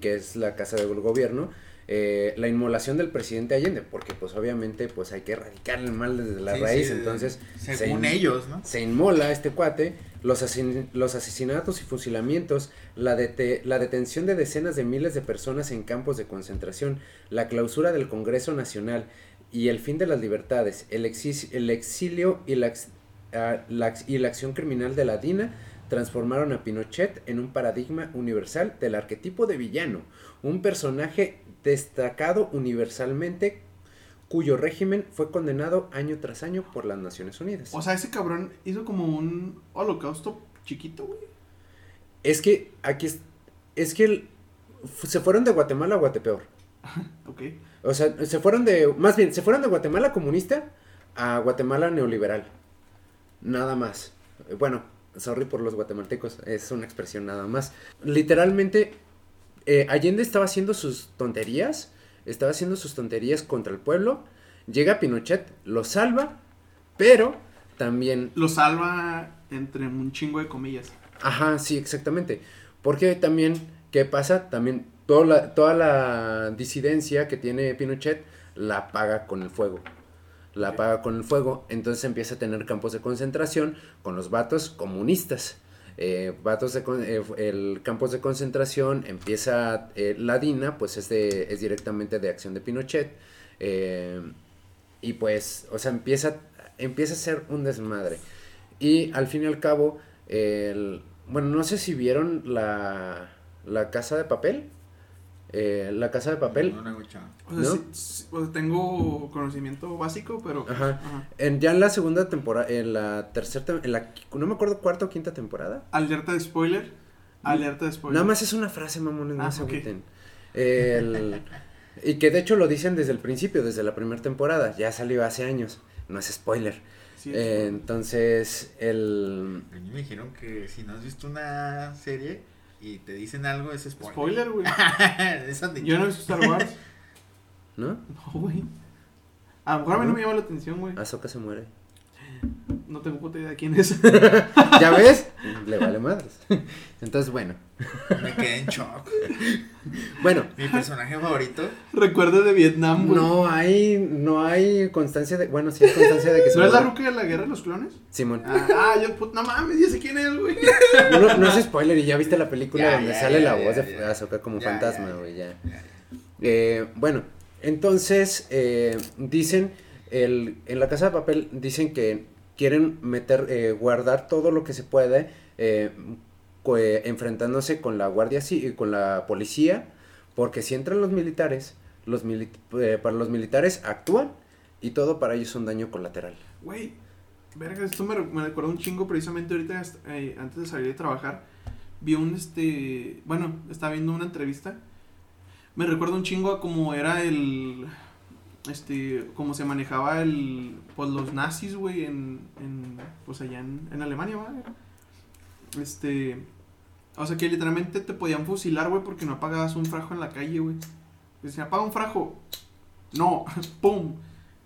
que es la casa del gobierno, eh, la inmolación del presidente Allende, porque pues obviamente pues hay que erradicar el mal desde la Sí, raíz, sí, entonces se según in- ellos, ¿no? se inmola este cuate, los, asesinatos y fusilamientos, la, dete- la detención de decenas de miles de personas en campos de concentración, la clausura del Congreso Nacional y el fin de las libertades, el, exilio y la, ah, y la acción criminal de la DINA transformaron a Pinochet en un paradigma universal del arquetipo de villano, un personaje destacado universalmente cuyo régimen fue condenado año tras año por las Naciones Unidas. O sea, ese cabrón hizo como un holocausto chiquito, güey. Es que aquí es, es que el- se fueron de Guatemala a Guatepeor. Ok. O sea, se fueron de, más bien, se fueron de Guatemala comunista a Guatemala neoliberal. Nada más. Bueno, sorry por los guatemaltecos, es una expresión nada más. Literalmente, eh, Allende estaba haciendo sus tonterías, estaba haciendo sus tonterías contra el pueblo. Llega Pinochet, lo salva, pero también Lo salva entre un chingo de comillas. Ajá, sí, exactamente. Porque también, ¿qué pasa? También toda la, toda la disidencia que tiene Pinochet la paga con el fuego. La Ok. paga con el fuego. Entonces empieza a tener campos de concentración con los vatos comunistas. Eh, vatos eh, el campos de concentración empieza eh, la DINA, pues es es directamente de acción de Pinochet. eh, y pues, o sea, empieza empieza a ser un desmadre. Y al fin y al cabo, bueno, no sé si vieron la, la casa de papel. Eh, la casa de papel. No, no, no, chao. O sea, ¿No? sí- sí, o sea, tengo conocimiento básico, pero... Ajá. ajá. En, ya en la segunda temporada, en la tercera, en la, no me acuerdo, cuarta o quinta temporada. Alerta de spoiler. Alerta de spoiler. Nada más es una frase, mamones, no Ah, se ok. agüiten. El- y que de hecho lo dicen desde el principio, desde la primera temporada. Ya salió hace años. No es spoiler. Sí, Eh, entonces, el... A mí me dijeron que si no has visto una serie y te dicen algo, es spoiler. spoiler, güey. Yo no he visto Star Wars. ¿No? No, güey. A lo mejor a mí no me llama la atención, güey. Ahsoka se muere. No tengo puta idea de quién es. ¿Ya ves? Le vale madres. Entonces, bueno. Me quedé en shock. Bueno, Mi personaje favorito. Recuerdo de Vietnam, güey. no hay, no hay constancia de, bueno, sí hay constancia de que se ¿No es la ruca de la guerra de los clones? Simón. Ah, ah, yo, put- no mames, ya sé quién es, güey. No, no es spoiler, y ya viste la película Ya, donde ya, sale ya, la ya, voz de ya. Ahsoka como Ya, fantasma, ya, güey, ya. Ya. Eh, bueno, entonces, eh, dicen, el, en la casa de papel, dicen que quieren meter, eh, guardar todo lo que se puede, eh, eh, enfrentándose con la guardia, ci- con la policía, porque si entran los militares, los mili- eh, para los militares actúan y todo para ellos es un daño colateral. Güey, verga, esto me, me recuerda un chingo precisamente ahorita, eh, antes de salir de trabajar, vi un, este, bueno, estaba viendo una entrevista, me recuerda un chingo a cómo era el, este, cómo se manejaba el, pues los nazis, güey, en, en, pues allá en, en Alemania, ¿va? Este, o sea que literalmente te podían fusilar, güey, porque no apagabas un frajo en la calle, güey. Decía, apaga un frajo. No, pum.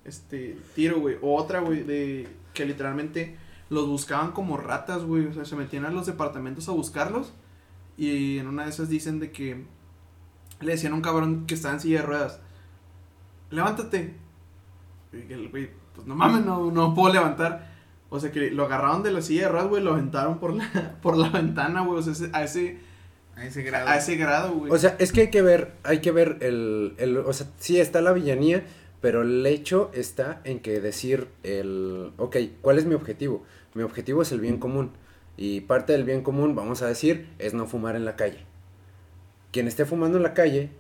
Este, tiro, güey. O otra, güey, de que literalmente los buscaban como ratas, güey. O sea, se metían a los departamentos a buscarlos. Y en una de esas dicen de que le decían a un cabrón que estaba en silla de ruedas. Levántate. Y el güey, pues no mames, no, no puedo levantar. O sea que lo agarraron de la silla de ruedas, güey, lo aventaron por la, por la ventana, güey. O sea, ese- a ese, A ese grado. a ese grado, güey. O sea, es que hay que ver, hay que ver el, el, o sea, sí está la villanía, pero el hecho está en que decir el, ok, ¿cuál es mi objetivo? Mi objetivo es el bien común. Y parte del bien común, vamos a decir, es no fumar en la calle. Quien esté fumando en la calle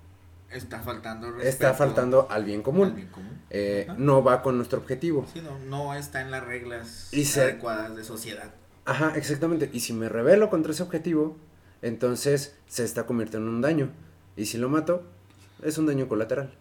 Está faltando está faltando al bien común. al bien común. Eh, no va con nuestro objetivo. Sí, no, no está en las reglas Y se- adecuadas de sociedad. Ajá, exactamente. Y si me rebelo contra ese objetivo, entonces se está convirtiendo en un daño. Y si lo mato, es un daño colateral.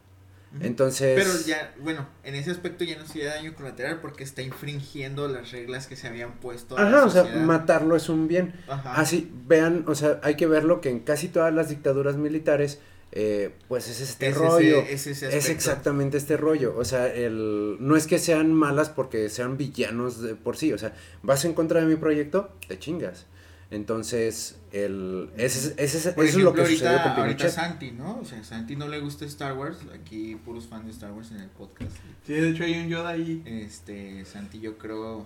Entonces... Pero ya, bueno, en ese aspecto ya no sería daño colateral porque está infringiendo las reglas que se habían puesto. a la Ajá, o sea, matarlo es un bien. Ajá. Así, vean, o sea, hay que verlo que en casi todas las dictaduras militares, eh, pues es este Es ese- rollo. es ese es aspecto. exactamente este rollo. O sea, el, no es que sean malas porque sean villanos de por sí. O sea, vas en contra de mi proyecto, te chingas. Entonces, el, ese, es- ese, Por eso es lo que sucedió ahorita, con ahorita. Santi, ¿no? O sea, Santi no le gusta Star Wars. Aquí puros fans de Star Wars en el podcast. Sí, de hecho hay un Yoda ahí. Este, Santi, yo creo.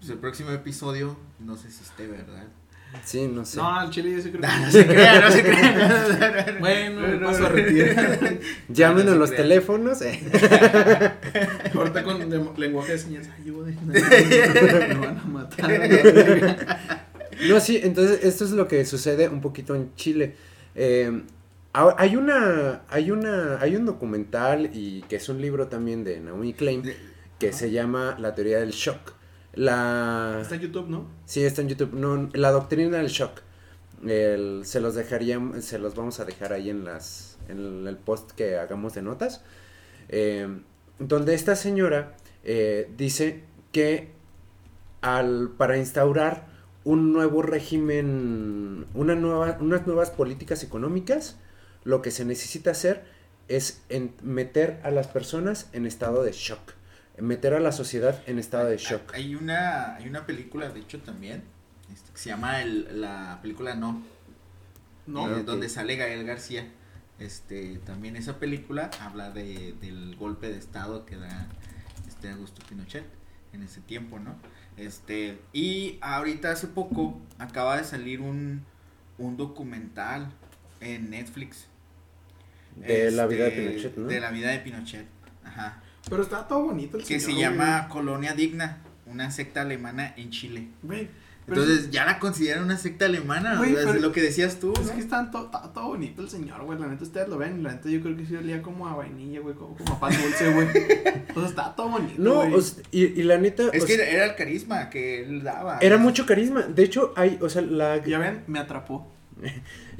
Pues el próximo episodio, no sé si esté, ¿verdad? Sí, no sé. No, al chile yo sí creo que No se crea, no se crea. Bueno, No, no, paso a no. retirar. Llamen no a los crean. teléfonos. eh. Ahorita con de- lenguaje de señas. Ayude. Me van a matar. No, sí, entonces esto es lo que sucede un poquito en Chile. Eh, hay una, hay una, hay un documental y que es un libro también de Naomi Klein que se llama La teoría del shock. La, Está en YouTube, ¿no? sí, está en YouTube. No, la doctrina del shock. El- se los dejaría, se los vamos a dejar ahí en las, en el post que hagamos de notas. Eh, donde esta señora eh, dice que al, para instaurar un nuevo régimen, una nueva, unas nuevas políticas económicas, lo que se necesita hacer es en- meter a las personas en estado de shock, meter a la sociedad en estado de shock. Hay una, hay una película, de hecho, también, este, que se llama el, la película No, No. eh, Ah, donde sale Gael García. Este, también esa película habla de, del golpe de estado que da este Augusto Pinochet en ese tiempo, ¿no? Este, y ahorita hace poco acaba de salir un, un documental en Netflix. De la vida de este, Pinochet, ¿no? De la vida de Pinochet, ajá. Pero está todo bonito el Que se llama Colonia Digna, una secta alemana en Chile. Güey. Entonces, ya la consideran una secta alemana, Güey, o sea, es lo que decías tú, Es ¿no? que está todo, está todo bonito el señor, güey. La neta ustedes lo ven. La neta yo creo que sí olía como a vainilla, güey. Como, como a pan dulce, güey. O sea, está todo bonito. No, güey. o sea, y, y la neta, Es que sea, era, era el carisma que él daba. era mucho carisma. De hecho, hay, o sea, la, Ya ven, me atrapó.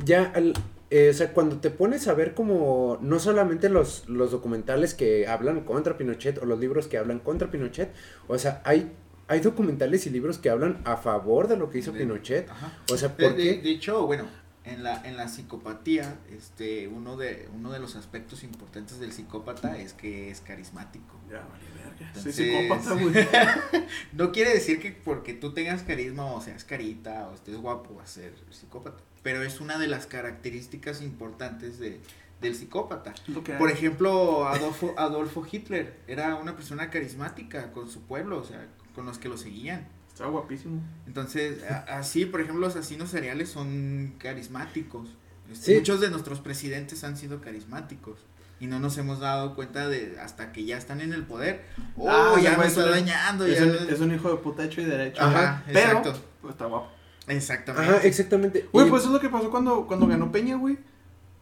Ya, al- eh, o sea, cuando te pones a ver como no solamente los, los documentales que hablan contra Pinochet o los libros que hablan contra Pinochet, o sea, hay, hay documentales y libros que hablan a favor de lo que hizo De- Pinochet. Ajá. O sea, De, ¿por de- qué? de hecho, bueno, en la, en la psicopatía, este, uno de, uno de los aspectos importantes del psicópata es que es carismático. Ya, vale, verga. Entonces- Soy psicópata, güey. No quiere decir que porque tú tengas carisma o seas carita o estés guapo vas a ser psicópata. Pero es una de las características importantes de, del psicópata. Por ejemplo, Adolfo, Adolfo Hitler era una persona carismática con su pueblo, o sea, con los que lo seguían. Está guapísimo. Entonces, a- así, por ejemplo, los asesinos seriales son carismáticos. Este, Sí. Muchos de nuestros presidentes han sido carismáticos. y no nos hemos dado cuenta de hasta que ya están en el poder. Oh, Ah, ya me está dañando. Es ya un, es un hijo de puta hecho y derecho. Ajá, pero exacto. pues, está guapo. Exactamente. Ajá, exactamente. Güey, Y- pues eso es lo que pasó cuando, cuando ganó Peña, güey.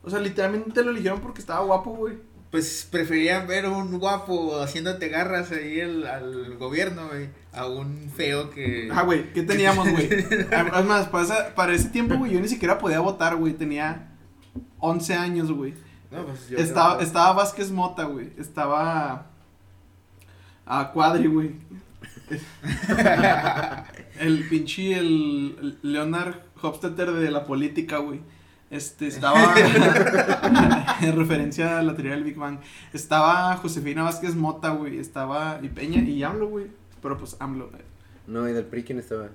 O sea, literalmente lo eligieron porque estaba guapo, güey. Pues preferían ver un guapo haciéndote garras ahí el- al gobierno, güey, a un feo que... Ah, güey, ¿qué teníamos, güey? Es más, para, esa- para ese tiempo, güey, yo ni siquiera podía votar, güey. Tenía 11 años, güey. No, pues yo Estaba, creo- estaba Vázquez Mota, güey. Estaba. A Cuadri, güey. el pinche, el, el Leonard Hofstetter de la política, güey. Este, estaba. en referencia a la teoría del Big Bang. Estaba Josefina Vázquez Mota, güey. Estaba. Y Peña y AMLO, güey. Pero pues AMLO. eh, No, y del PRI, ¿quién estaba?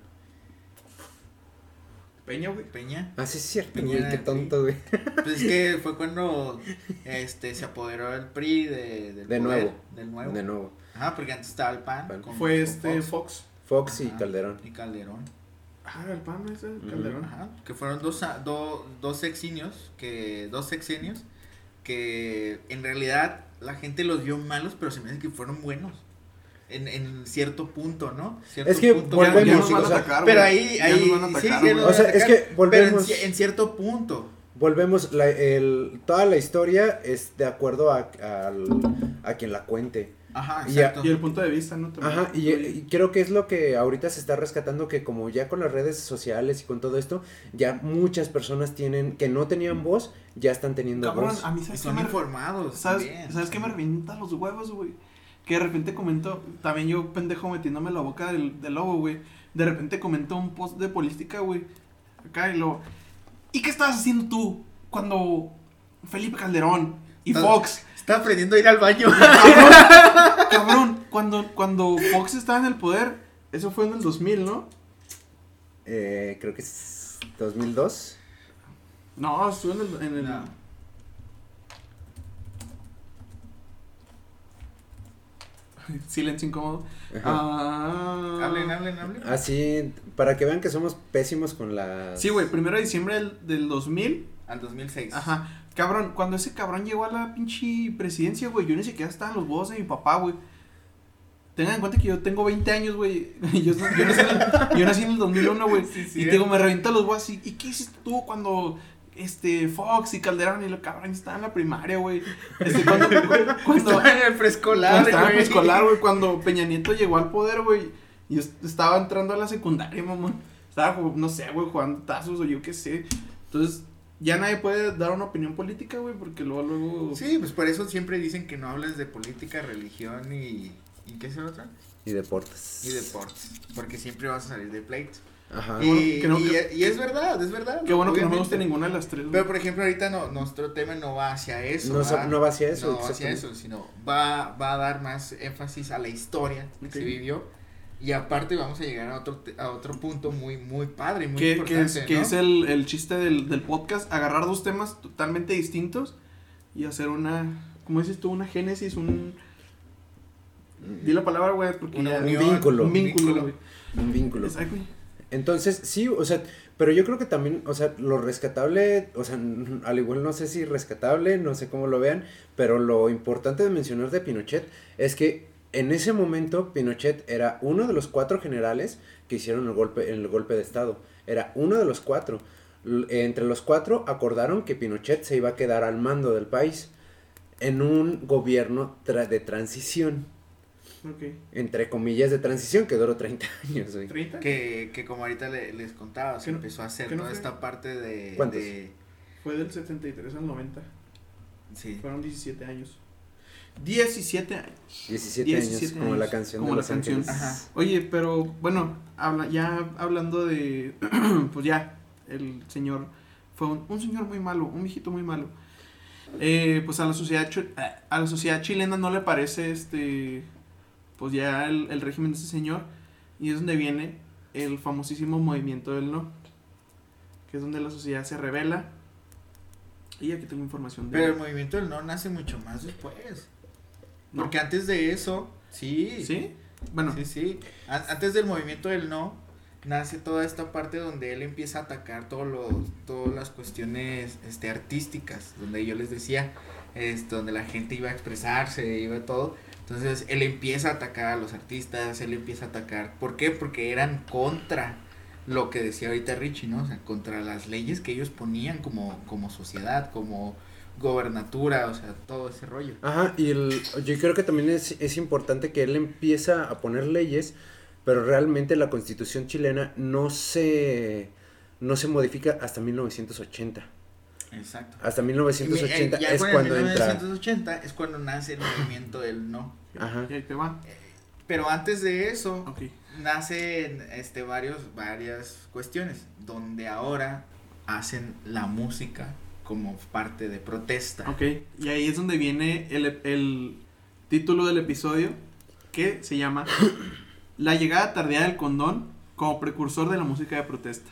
Peña, güey. Peña. Ah, sí, es cierto, Peña güey, qué tonto, güey. Pues es que fue cuando este se apoderó el PRI de, del De poder, nuevo. Del nuevo. De nuevo. Ajá, porque antes estaba el PAN. Con- Fue con este Fox Fox. Fox y. Calderón. y Calderón. Ah, el PAN, ese, Ujú. Calderón. Ajá, que fueron dos, a- do- dos sexenios, que dos sexenios, que en realidad la gente los vio malos, pero se me hace que fueron buenos. En, en cierto punto, ¿no? Cierto Es que punto. Ya- ya volvemos, nos van a o sea, atacar, pero ahí, ahí, sí, atacar, O sea, es que pero en volvemos- ci- en, cierto punto. Volvemos, la, el, toda la historia es de acuerdo a, al- a quien la cuente. Ajá, Y exacto. Y el punto de vista, ¿no? También. Ajá, y, y creo que es lo que ahorita se está rescatando, que como ya con las redes sociales y con todo esto, ya muchas personas tienen, que no tenían voz, ya están teniendo Cabrón, voz. a mí Y sabes qué son me, informados. ¿sabes, también. ¿sabes qué me revienta los huevos, güey? Que de repente comentó, también yo pendejo metiéndome la boca del, del lobo, güey. De repente comentó un post de política, güey. Acá y lo... ¿Y qué estabas haciendo tú cuando Felipe Calderón y Fox... Está aprendiendo a ir al baño. Cabrón, cabrón, cuando, cuando Fox estaba en el poder, eso fue en el 2000, ¿no? Eh, creo que es 2002. No, estuvo en el... En el No. Silencio incómodo. Ajá. Ah, hablen, hablen, hablen. Así, para que vean que somos pésimos con las... Sí, güey, primero de diciembre del, del 2000. Al 2006. Ajá. Cabrón, cuando ese cabrón llegó a la pinche presidencia, güey, yo ni siquiera estaba en los huevos de mi papá, güey. Tengan en cuenta que yo tengo 20 años, güey. Yo, yo, nací en el, yo nací en el 2001, güey. Sí, sí, y digo, me revienta los huevos así. ¿Y qué hiciste tú cuando este Fox y Calderón y lo cabrón estaban en la primaria, güey? Este, cuando, cuando, Estaba en el preescolar, cuando estaba en güey. preescolar, güey, cuando Peña Nieto llegó al poder, güey, y yo est- estaba entrando a la secundaria, mamón. Estaba, no sé, güey, jugando tazos o yo qué sé. Entonces, ya nadie puede dar una opinión política, güey, porque luego, luego... Sí, pues por eso siempre dicen que no hables de política, religión y... ¿Y qué es el otro? Y deportes. Y deportes. Porque siempre vas a salir de pleito. Ajá. bueno Y, que no- y- que- y es verdad, es verdad. Qué bueno que no me guste ninguna de las tres, güey. Pero por ejemplo, ahorita no, nuestro tema no va hacia eso. No, ¿va? no va hacia eso, No va hacia eso, sino va, va a dar más énfasis a la historia que se vivió. Y aparte vamos a llegar a otro, a otro punto muy, muy padre, muy que, que importante, es, que es el, el chiste del, del podcast, agarrar dos temas totalmente distintos y hacer una, ¿cómo dices tú? Una génesis, un... Di la palabra, güey, porque Una ya- Un vínculo. Un vínculo, vínculo. güey. Un vínculo. Exacto, güey. Entonces, sí, o sea, pero yo creo que también, o sea, lo rescatable, o sea, al igual no sé si rescatable, no sé cómo lo vean, pero lo importante de mencionar de Pinochet es que en ese momento Pinochet era uno de los cuatro generales que hicieron el golpe, el golpe de estado. Era uno de los cuatro. Entre los cuatro acordaron que Pinochet se iba a quedar al mando del país en un gobierno tra- de transición, entre comillas de transición, que duró 30 años. güey. ¿30? Que, que como ahorita le- les contaba, se ¿Qué no- empezó a hacer no esta parte de... ¿Cuántos? de- Fue del 73 al 90. sí. Fueron 17 años. 17 años. 17, años, 17 como la años, canción como de la Los canción. Ángeles. Ajá. Oye, pero bueno, habla, ya hablando de, pues ya, el señor fue un, un señor muy malo, un viejito muy malo. Eh, pues a la sociedad a la sociedad chilena no le parece este, pues ya el, el régimen de ese señor y es donde viene el famosísimo movimiento del no, que es donde la sociedad se revela. Y aquí tengo información de Pero el movimiento del no nace mucho más después. No. Porque antes de eso, sí. ¿Sí? Bueno, Sí, sí. An- Antes del movimiento del no, nace toda esta parte donde él empieza a atacar todos los, todas las cuestiones este, artísticas, donde yo les decía, es donde la gente iba a expresarse, iba todo. Entonces él empieza a atacar a los artistas, él empieza a atacar. ¿Por qué? Porque eran contra lo que decía ahorita Richie, ¿no? O sea, contra las leyes que ellos ponían como, como sociedad, como gobernatura, o sea, todo ese rollo. Ajá, y el, yo creo que también es, es importante que él empieza a poner leyes, pero realmente la constitución chilena no se, no se modifica hasta 1980. Exacto. Hasta Y mi- 1980 eh, es cuando entra. 1980 es cuando nace el movimiento del no. Ajá. Y ahí te va. Pero antes de eso, nacen este varios varias cuestiones donde ahora hacen la música como parte de protesta. Ok. Y ahí es donde viene el, el título del episodio que se llama La llegada tardía del condón como precursor de la música de protesta.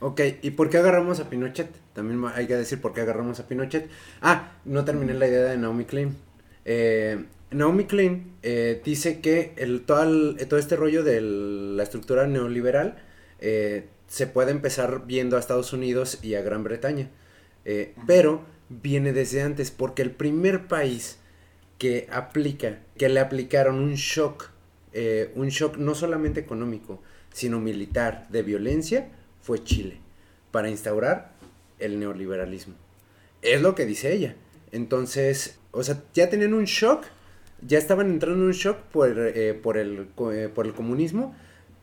Ok, ¿y por qué agarramos a Pinochet? También hay que decir por qué agarramos a Pinochet. Ah, no terminé la idea de Naomi Klein. Eh, Naomi Klein eh, dice que el, todo, el- todo este rollo de la estructura neoliberal eh, se puede empezar viendo a Estados Unidos y a Gran Bretaña. Eh, pero viene desde antes, porque el primer país que aplica, que le aplicaron un shock, eh, un shock no solamente económico, sino militar, de violencia, fue Chile, para instaurar el neoliberalismo. Es lo que dice ella. Entonces, o sea, ya tenían un shock, ya estaban entrando en un shock por, eh, por, el, eh, por el comunismo.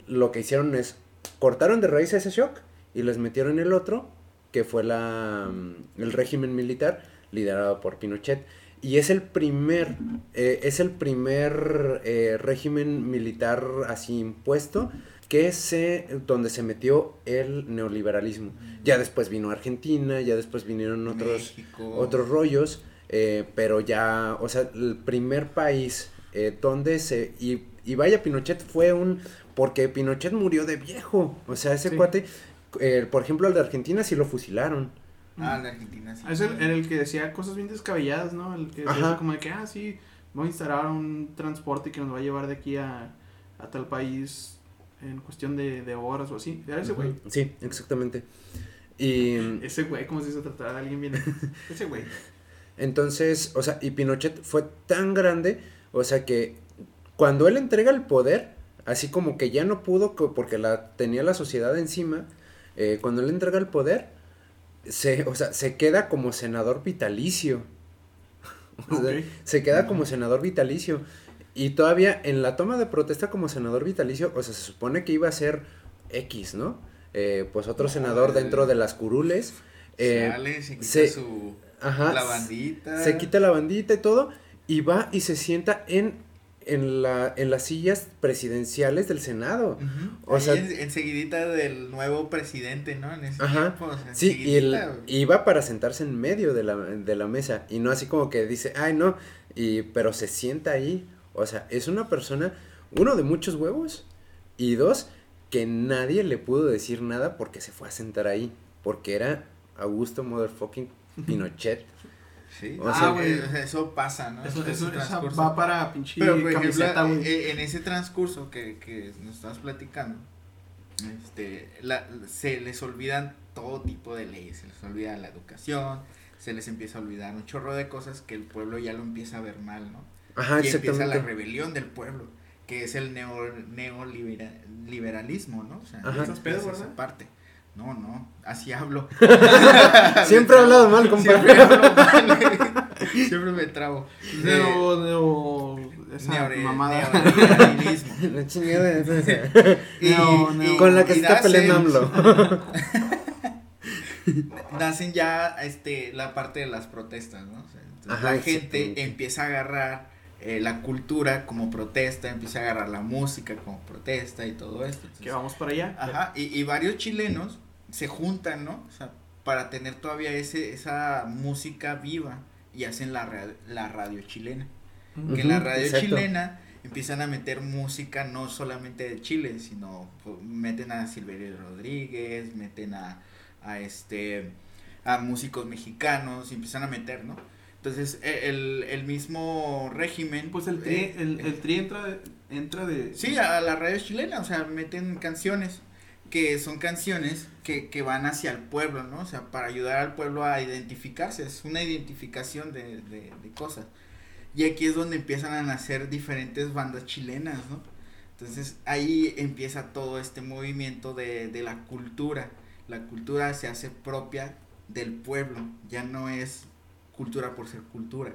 Lo que hicieron es, cortaron de raíz ese shock y les metieron el otro, que fue la, mm, el régimen militar liderado por Pinochet. Y es el primer, eh, es el primer eh, régimen militar así impuesto que se, donde se metió el neoliberalismo. Ya después vino Argentina, ya después vinieron otros, México. otros rollos, eh, pero ya, o sea, el primer país eh, donde se, y, y vaya, Pinochet fue un, porque Pinochet murió de viejo, o sea, ese Sí. cuate, eh, por ejemplo, el de Argentina sí lo fusilaron. Ah, la Argentina sí. Es el, el, el que decía cosas bien descabelladas, ¿no? El que decía como de que, ah, sí, voy a instalar un transporte que nos va a llevar de aquí a, a tal país en cuestión de, de horas o así. Era ese güey. Sí, exactamente. Y Ese güey, como si se tratara de alguien bien. ese güey. entonces, o sea, y Pinochet fue tan grande, o sea que cuando él entrega el poder, así como que ya no pudo porque la tenía la sociedad encima, eh, cuando él entrega el poder, se, o sea, se queda como senador vitalicio. O sea, Ok. Se queda como senador vitalicio. Y todavía en la toma de protesta como senador vitalicio, o sea, se supone que iba a ser X, ¿no? Eh, pues otro senador dentro de las curules. eh, Sale, se quita se- su ajá, la bandita. se quita la bandita y todo y va y se sienta en, en, la, en las sillas presidenciales del Senado. O Ahí sea- en- enseguidita del nuevo presidente, ¿no? En ese Ajá. tiempo, o sea, Sí, y güey. iba para sentarse en medio de la, de la mesa y no así como que dice, ay no, y, pero se sienta ahí. O sea, es una persona, uno de muchos huevos y dos, que nadie le pudo decir nada porque se fue a sentar ahí, porque era Augusto Motherfucking Pinochet. Sí. o ah, güey, o sea, eso pasa, ¿no? Eso, eso, transcurso. va para pinche Pero, por camiseta, güey. eh, en ese transcurso que, que nos estás platicando, este, la, se les olvidan todo tipo de leyes, se les olvida la educación, se les empieza a olvidar un chorro de cosas que el pueblo ya lo empieza a ver mal, ¿no? Ajá, y empieza la rebelión del pueblo, que es el neo, neoliberalismo, ¿no? O sea, Ajá. empieza ¿Estás pedo, esa parte. No, no, así hablo. Siempre he hablado mal, compadre. Siempre hablo mal. Siempre me trabo. De- Neo, neo, esa neore- mamada. La chingada esa. Y- No, y- no. Con la que se está peleando AMLO. Nacen ya este la parte de las protestas, ¿no? O sea, entonces Ajá, la gente empieza a agarrar eh, la cultura como protesta, empieza a agarrar la música como protesta y todo esto. Entonces, Que vamos para allá. Ajá, y, y varios chilenos se juntan, ¿no? O sea, para tener todavía ese, esa música viva y hacen la, la radio chilena. Que en la radio exacto. chilena empiezan a meter música no solamente de Chile, sino pues, meten a Silverio Rodríguez, meten a, a este a músicos mexicanos y empiezan a meter, ¿no? Entonces e- el, el mismo régimen Pues el tri, eh, el, el tri entra de, entra de... Sí, a la radio chilena, o sea, meten canciones que son canciones que, que van hacia el pueblo, ¿no? O sea, para ayudar al pueblo a identificarse, es una identificación de, de, de cosas. Y aquí es donde empiezan a nacer diferentes bandas chilenas, ¿no? Entonces ahí empieza todo este movimiento de, de la cultura. La cultura se hace propia del pueblo, ya no es cultura por ser cultura,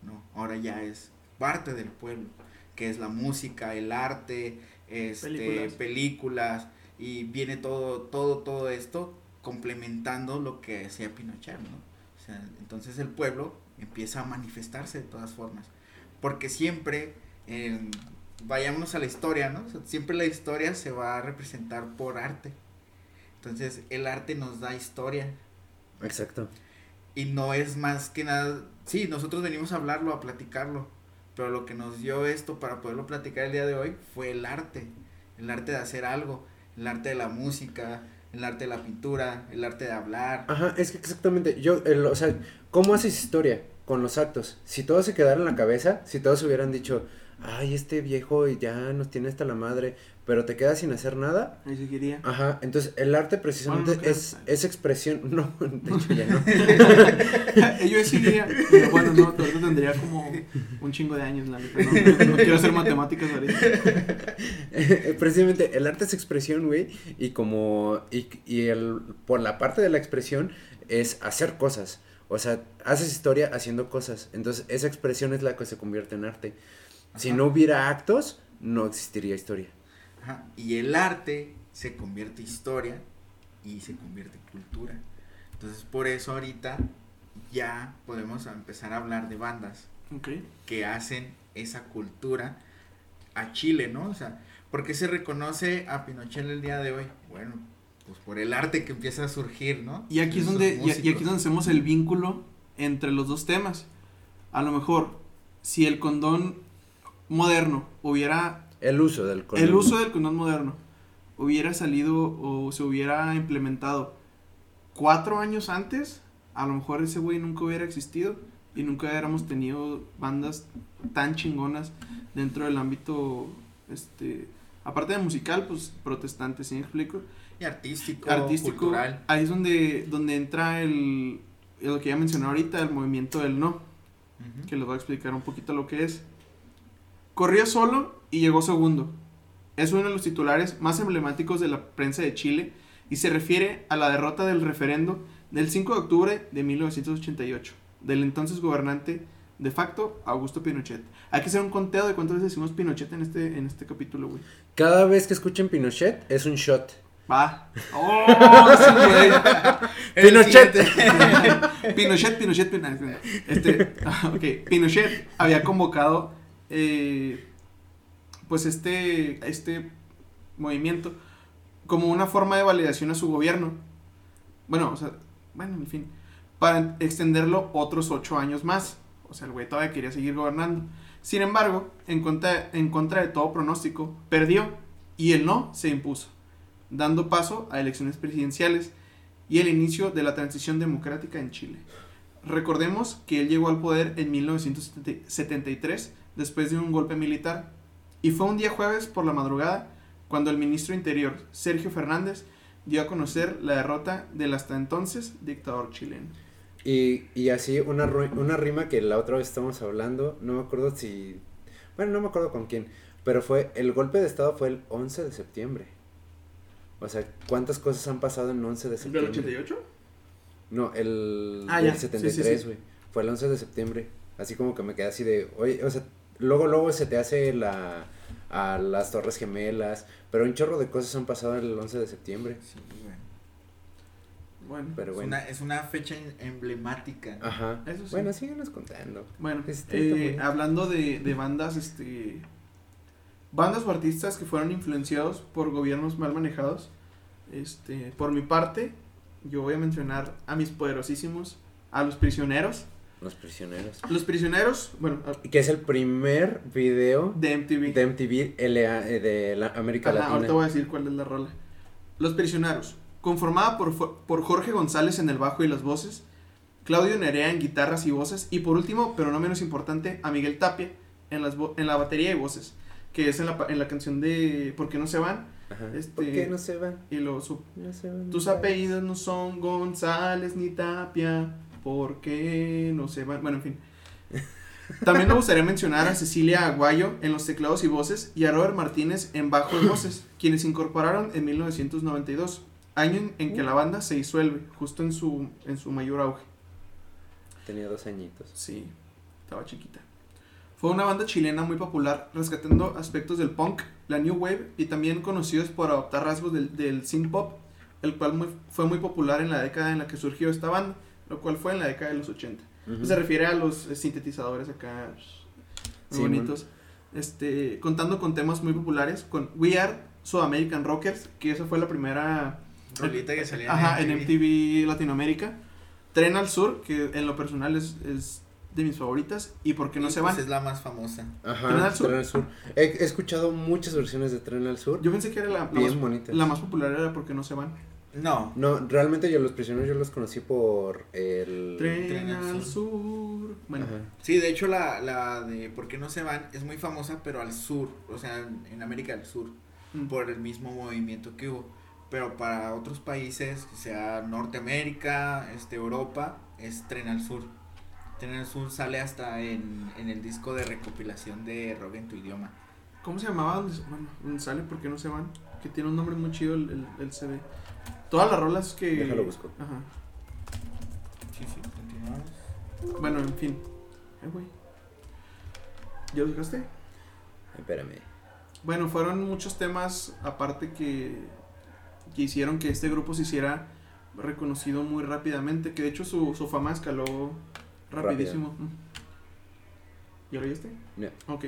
no, ahora ya es parte del pueblo, que es la música, el arte, este, Películas. películas, y viene todo, todo, todo esto complementando lo que hacía Pinochet, ¿no? O sea, entonces el pueblo empieza a manifestarse de todas formas, porque siempre, eh, vayámonos a la historia, ¿no? O sea, siempre la historia se va a representar por arte, entonces el arte nos da historia, Exacto. Y no es más que nada, sí, nosotros venimos a hablarlo, a platicarlo, pero lo que nos dio esto para poderlo platicar el día de hoy fue el arte, el arte de hacer algo, el arte de la música, el arte de la pintura, el arte de hablar. Ajá, es que exactamente, yo, el- o sea, ¿cómo haces historia con los actos? Si todo se quedara en la cabeza, si todos hubieran dicho, ay, este viejo ya nos tiene hasta la madre, pero te quedas sin hacer nada, Ahí seguiría. Ajá, entonces el arte precisamente Bueno, no creo. es, es expresión, no, de hecho ya no. Yo decidiría, pero bueno, no, ahorita tendría como un chingo de años, la neta, no, no quiero hacer matemáticas ahorita. precisamente el arte es expresión, güey, y como, y, y el, por la parte de la expresión es hacer cosas, o sea, haces historia haciendo cosas, entonces esa expresión es la que se convierte en arte. Si no hubiera actos, no existiría historia. Ajá, Y el arte se convierte en historia y se convierte en cultura. Entonces por eso ahorita ya podemos empezar a hablar de bandas que hacen esa cultura a Chile, ¿no? O sea, ¿por qué se reconoce a Pinochet el día de hoy? Bueno, pues por el arte que empieza a surgir, ¿no? Y aquí es donde, y, y aquí es donde hacemos el vínculo entre los dos temas. A lo mejor, si el condón moderno hubiera, El uso del el condón. uso del condón moderno hubiera salido o se hubiera implementado cuatro años antes, a lo mejor ese güey nunca hubiera existido y nunca hubiéramos tenido bandas tan chingonas dentro del ámbito, este, aparte de musical, pues protestante, ¿sí me explico? Y artístico, artístico, cultural. ahí es donde, donde entra el, lo que ya mencioné ahorita, el movimiento del no, Ujú. que les voy a explicar un poquito lo que es. Corrió solo y llegó segundo. Es uno de los titulares más emblemáticos de la prensa de Chile y se refiere a la derrota del referendo del 5 de octubre de 1988 del entonces gobernante de facto Augusto Pinochet. Hay que hacer un conteo de cuántas veces decimos Pinochet en este, en este capítulo, güey. Cada vez que escuchen Pinochet es un shot. Va. ¡Oh! sí, Pinochet. Pinochet, Pinochet, Pinochet. Este, ah, ok, Pinochet había convocado, eh, pues este, este movimiento como una forma de validación a su gobierno. Bueno, o sea, bueno, en fin, para extenderlo otros ocho años más. O sea, el güey todavía quería seguir gobernando. Sin embargo, en contra, en contra de todo pronóstico, perdió y el no se impuso, dando paso a elecciones presidenciales y el inicio de la transición democrática en Chile. Recordemos que él llegó al poder en 1973 después de un golpe militar y fue un día jueves por la madrugada cuando el ministro interior Sergio Fernández dio a conocer la derrota del hasta entonces dictador chileno. Y, y así una, una rima que la otra vez estamos hablando, no me acuerdo si... Bueno, no me acuerdo con quién, pero fue, el golpe de estado fue el 11 de septiembre. O sea, ¿cuántas cosas han pasado en 11 de ¿El del septiembre? 88? No, el Ah, sí, sí, 73, sí. güey. Fue el 11 de septiembre. Así como que me quedé así de, oye, o sea, luego, luego se te hace la... a las Torres Gemelas, pero un chorro de cosas han pasado el 11 de septiembre. Sí, güey. Bueno, Pero Es, bueno. una, es una fecha en- emblemática. Ajá. Eso sí. Bueno, síguenos contando. Bueno, Este, eh, hablando de, de bandas, este, bandas o artistas que fueron influenciados por gobiernos mal manejados, este, por mi parte, yo voy a mencionar a mis poderosísimos, a los prisioneros. Los prisioneros. Los prisioneros, bueno, a- Que es el primer video de MTV. de MTV LA, eh, de la América Ajá, Latina. ahorita voy a decir cuál es la rola. Los prisioneros, conformada por, por Jorge González en el bajo y las voces, Claudio Nerea en guitarras y voces, y por último, pero no menos importante, a Miguel Tapia en, las en la batería y voces, que es en la, en la canción de ¿Por qué no se van? Ajá. Este- ¿Por qué no se van? Y luego su No se van. Tus apellidos no son González ni Tapia. ¿Por qué no se van? Bueno, en fin. También me gustaría mencionar a Cecilia Aguayo en los teclados y voces y a Robert Martínez en bajo y voces, quienes se incorporaron en 1992, año en, en que la banda se disuelve, justo en su, en su mayor auge. Tenía dos añitos. Sí, estaba chiquita. Fue una banda chilena muy popular, rescatando aspectos del punk, la new wave y también conocidos por adoptar rasgos del, del synth pop, el cual muy- fue muy popular en la década en la que surgió esta banda, lo cual fue en la década de los 80. Ujú. Se refiere a los eh, sintetizadores acá muy Sí, bonitos. Este, contando con temas muy populares, con We Are Sudamerican Rockers, que esa fue la primera Rolita que salía Ajá, en MTV. MTV Latinoamérica. Tren al Sur, que en lo personal es, es de mis favoritas. Y porque no Y, se pues, van. es la más famosa. Ajá, Tren al Sur. Tren al Sur. He, he escuchado muchas versiones de Tren al Sur. Yo pensé que era la, la más, la más popular era porque no se van. No. No, realmente yo los prisioneros yo los conocí por el... Tren, Tren al Sur. Sur. Bueno, Ajá. Sí, de hecho la, la de ¿Por qué no se van? es muy famosa, pero al sur, o sea, en, en América del Sur, mm, por el mismo movimiento que hubo. Pero para otros países, que sea Norteamérica, este, Europa, es Tren al Sur. Tren al Sur sale hasta en, en el disco de recopilación de Rock en tu idioma. ¿cómo se llamaba? Bueno, sale porque no se van. Que tiene un nombre muy chido el, el, el CD. Todas las rolas que. Déjalo busco. Ajá. Sí, sí, continuamos. Bueno, en fin. Eh, güey. ¿Ya lo dejaste? Espérame. Bueno, fueron muchos temas aparte que, que hicieron que este grupo se hiciera reconocido muy rápidamente, que de hecho su, su fama escaló rapidísimo. Mm. ¿Ya lo oíste? No. Ok.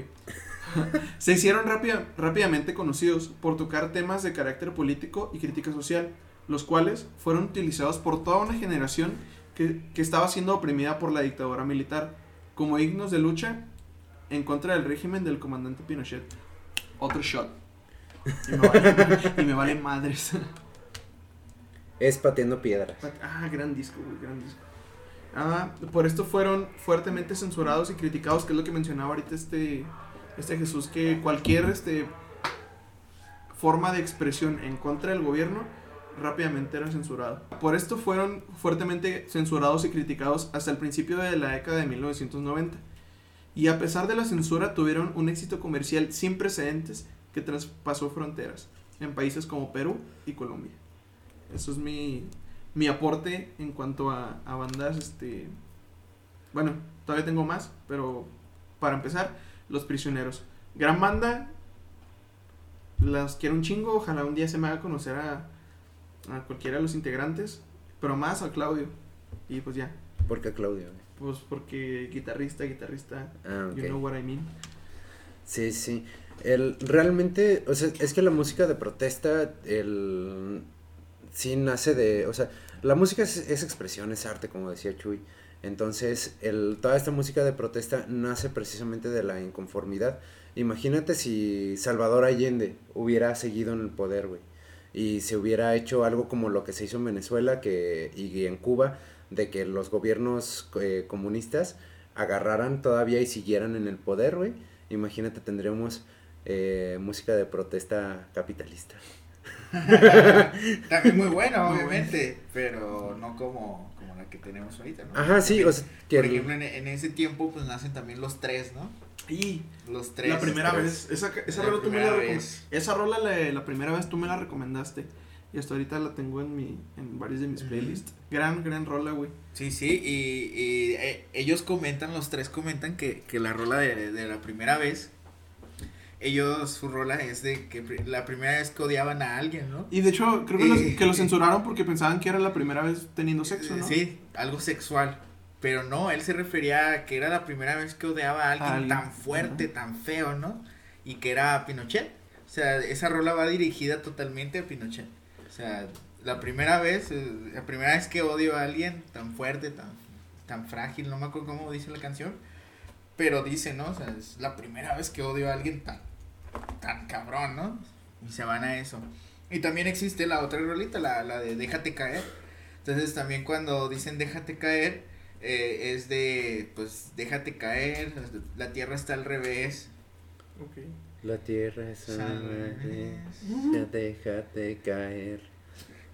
se hicieron rápida- rápidamente conocidos por tocar temas de carácter político y crítica social, los cuales fueron utilizados por toda una generación que, que estaba siendo oprimida por la dictadura militar, como himnos de lucha en contra del régimen del comandante Pinochet. Otro shot. Y me vale, y me vale madres. Es Pateando Piedras. Ah, gran disco, güey, gran disco. Ah, por esto fueron fuertemente censurados y criticados, que es lo que mencionaba ahorita este, este Jesús, que cualquier este, forma de expresión en contra del gobierno rápidamente era censurado. Por esto fueron fuertemente censurados y criticados hasta el principio de la década de 1990. Y a pesar de la censura tuvieron un éxito comercial sin precedentes que traspasó fronteras en países como Perú y Colombia. Eso es mi, mi aporte en cuanto a, bandas, este... Bueno, todavía tengo más, pero para empezar, Los Prisioneros. Gran banda, las quiero un chingo, ojalá un día se me haga conocer a, a cualquiera de los integrantes, pero más a Claudio. Y pues ya, ¿Por qué Claudio? güey? pues porque guitarrista, guitarrista, Ah, ok. you know what I mean. Sí, sí. El, realmente, o sea, es que la música de protesta, el, sí nace de, o sea, la música es, es expresión, es arte, como decía Chuy. Entonces, el, toda esta música de protesta nace precisamente de la inconformidad. Imagínate si Salvador Allende hubiera seguido en el poder, güey. Y se hubiera hecho algo como lo que se hizo en Venezuela que, y en Cuba, de que los gobiernos eh, comunistas agarraran todavía y siguieran en el poder, güey. Imagínate, tendríamos eh, música de protesta capitalista. También muy buena, Muy obviamente, pero no como la que tenemos ahorita, ¿no? Ajá, sí, o sea, que Por el- ejemplo, en, en ese tiempo, pues nacen también los tres, ¿no? Y Los tres. la primera los vez, tres. esa, esa La rola tú me la recom- vez. Esa rola la, la primera vez tú me la recomendaste. Y hasta ahorita la tengo en mi en varios de mis Ujú. playlists. Gran, gran rola, güey. Sí, sí, y, y, eh, ellos comentan, los tres comentan que, que la rola de, de la primera vez, ellos, su rola es de que la primera vez que odiaban a alguien, ¿no? Y de hecho, creo que, Eh, los- que lo censuraron porque pensaban que era la primera vez teniendo sexo, ¿no? Sí, algo sexual. Pero no, él se refería a que era la primera vez que odiaba a alguien, A alguien. tan fuerte, tan feo, ¿no? Y que era Pinochet. O sea, esa rola va dirigida totalmente a Pinochet. O sea, la primera vez, eh, la primera vez que odio a alguien tan fuerte, tan, tan frágil, no me acuerdo cómo dice la canción. Pero dice, ¿no? O sea, es la primera vez que odio a alguien tan, tan cabrón, ¿no? Y se van a eso. Y también existe la otra rolita, la, la de Déjate caer. Entonces también cuando dicen déjate caer, eh, es de, pues, déjate caer, la tierra está al revés, Ok. La tierra es Sangre. amarilla, déjate caer.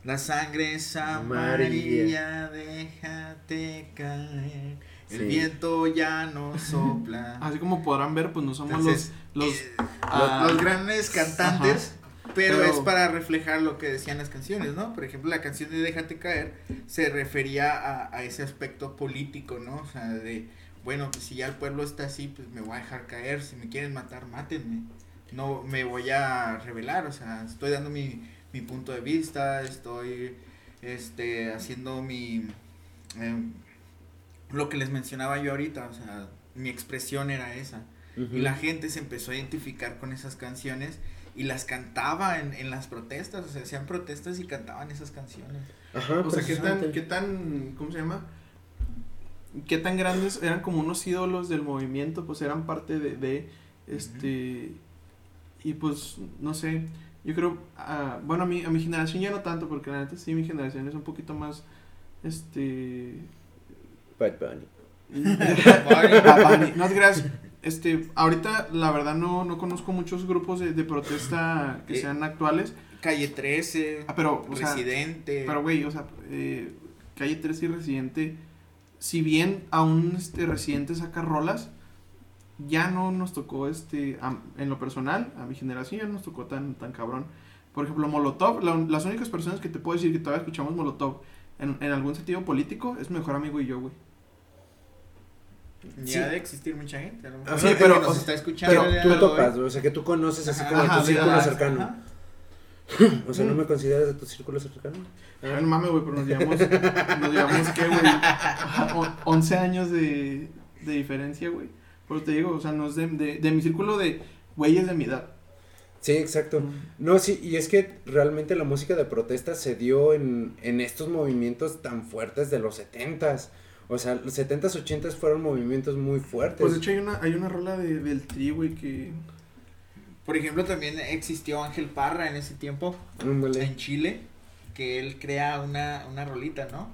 La sangre es amarilla, déjate caer. El Sí. viento ya no sopla. Así como podrán ver, pues no somos Entonces, los, los, eh, ah, los grandes cantantes, pero, Pero- es para reflejar lo que decían las canciones, ¿no? Por ejemplo, la canción de Déjate caer se refería a, a ese aspecto político, ¿no? O sea, de, bueno, pues si ya el pueblo está así, pues me voy a dejar caer, si me quieren matar, mátenme. No me voy a revelar, o sea, estoy dando mi, mi punto de vista, estoy este haciendo mi em, lo que les mencionaba yo ahorita, o sea, mi expresión era esa. Y la gente se empezó a identificar con esas canciones y las cantaba en, en las protestas, o sea, hacían protestas y cantaban esas canciones. Ajá, o sea, qué tan, qué tan, ¿cómo se llama? Qué tan grandes eran como unos ídolos del movimiento, pues eran parte de, de este, y pues, no sé, yo creo, ah, bueno, a mi, a mi generación ya no tanto, porque la neta sí, mi generación es un poquito más, este, Bad Bunny. Bad Bunny. No creas, este, ahorita la verdad no, no conozco muchos grupos de, de protesta que Eh, sean actuales, Calle 13, Ah, pero, o sea, Residente. pero güey, o sea, eh, Calle 13 y Residente, si bien aún este Residente saca rolas, ya no nos tocó este, a- en lo personal, a mi generación ya no nos tocó tan, tan cabrón. Por ejemplo, Molotov, la- las únicas personas que te puedo decir que todavía escuchamos Molotov en, en algún sentido político es mi mejor amigo y yo, güey. Ya sí. de existir mucha gente. A lo mejor Ajá, Sí, pero, que nos o sea, está escuchando. Pero tú hoy. topas, o sea, que tú conoces así Ajá, como de tu ajá, círculo ajá, cercano. Ajá. O sea, ¿no me consideras de tu círculo cercano? Ay, no mames, güey, pero nos llevamos, nos llevamos, ¿qué, güey? O- 11 años de, de diferencia, güey. Pero te digo, o sea, no es de, de, de mi círculo de güeyes de mi edad. Sí, exacto. No, sí, y es que realmente la música de protesta se dio en, en estos movimientos tan fuertes de los setentas. O sea, los setentas, ochentas fueron movimientos muy fuertes. Pues de hecho hay una, hay una rola de, del tri, güey, que... Por ejemplo, también existió Ángel Parra en ese tiempo. Ándale. en Chile que él crea una, una rolita, ¿no?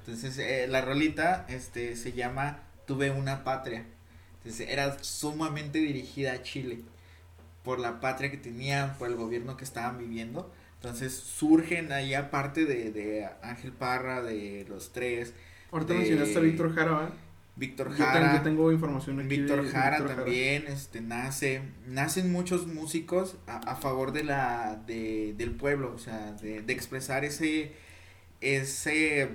Entonces, eh, la rolita este, se llama Tuve una patria. Entonces, era sumamente dirigida a Chile por la patria que tenían, por el gobierno que estaban viviendo. Entonces, surgen ahí, aparte de, de Ángel Parra, de los tres, Ahorita De- mencionaste a Víctor Jara, ¿va? Víctor Yo, tengo- Jara. yo tengo información aquí Víctor Jara Víctor también, este, nace, nacen muchos músicos a, a favor de la, de, del pueblo, o sea, de, de expresar ese, ese,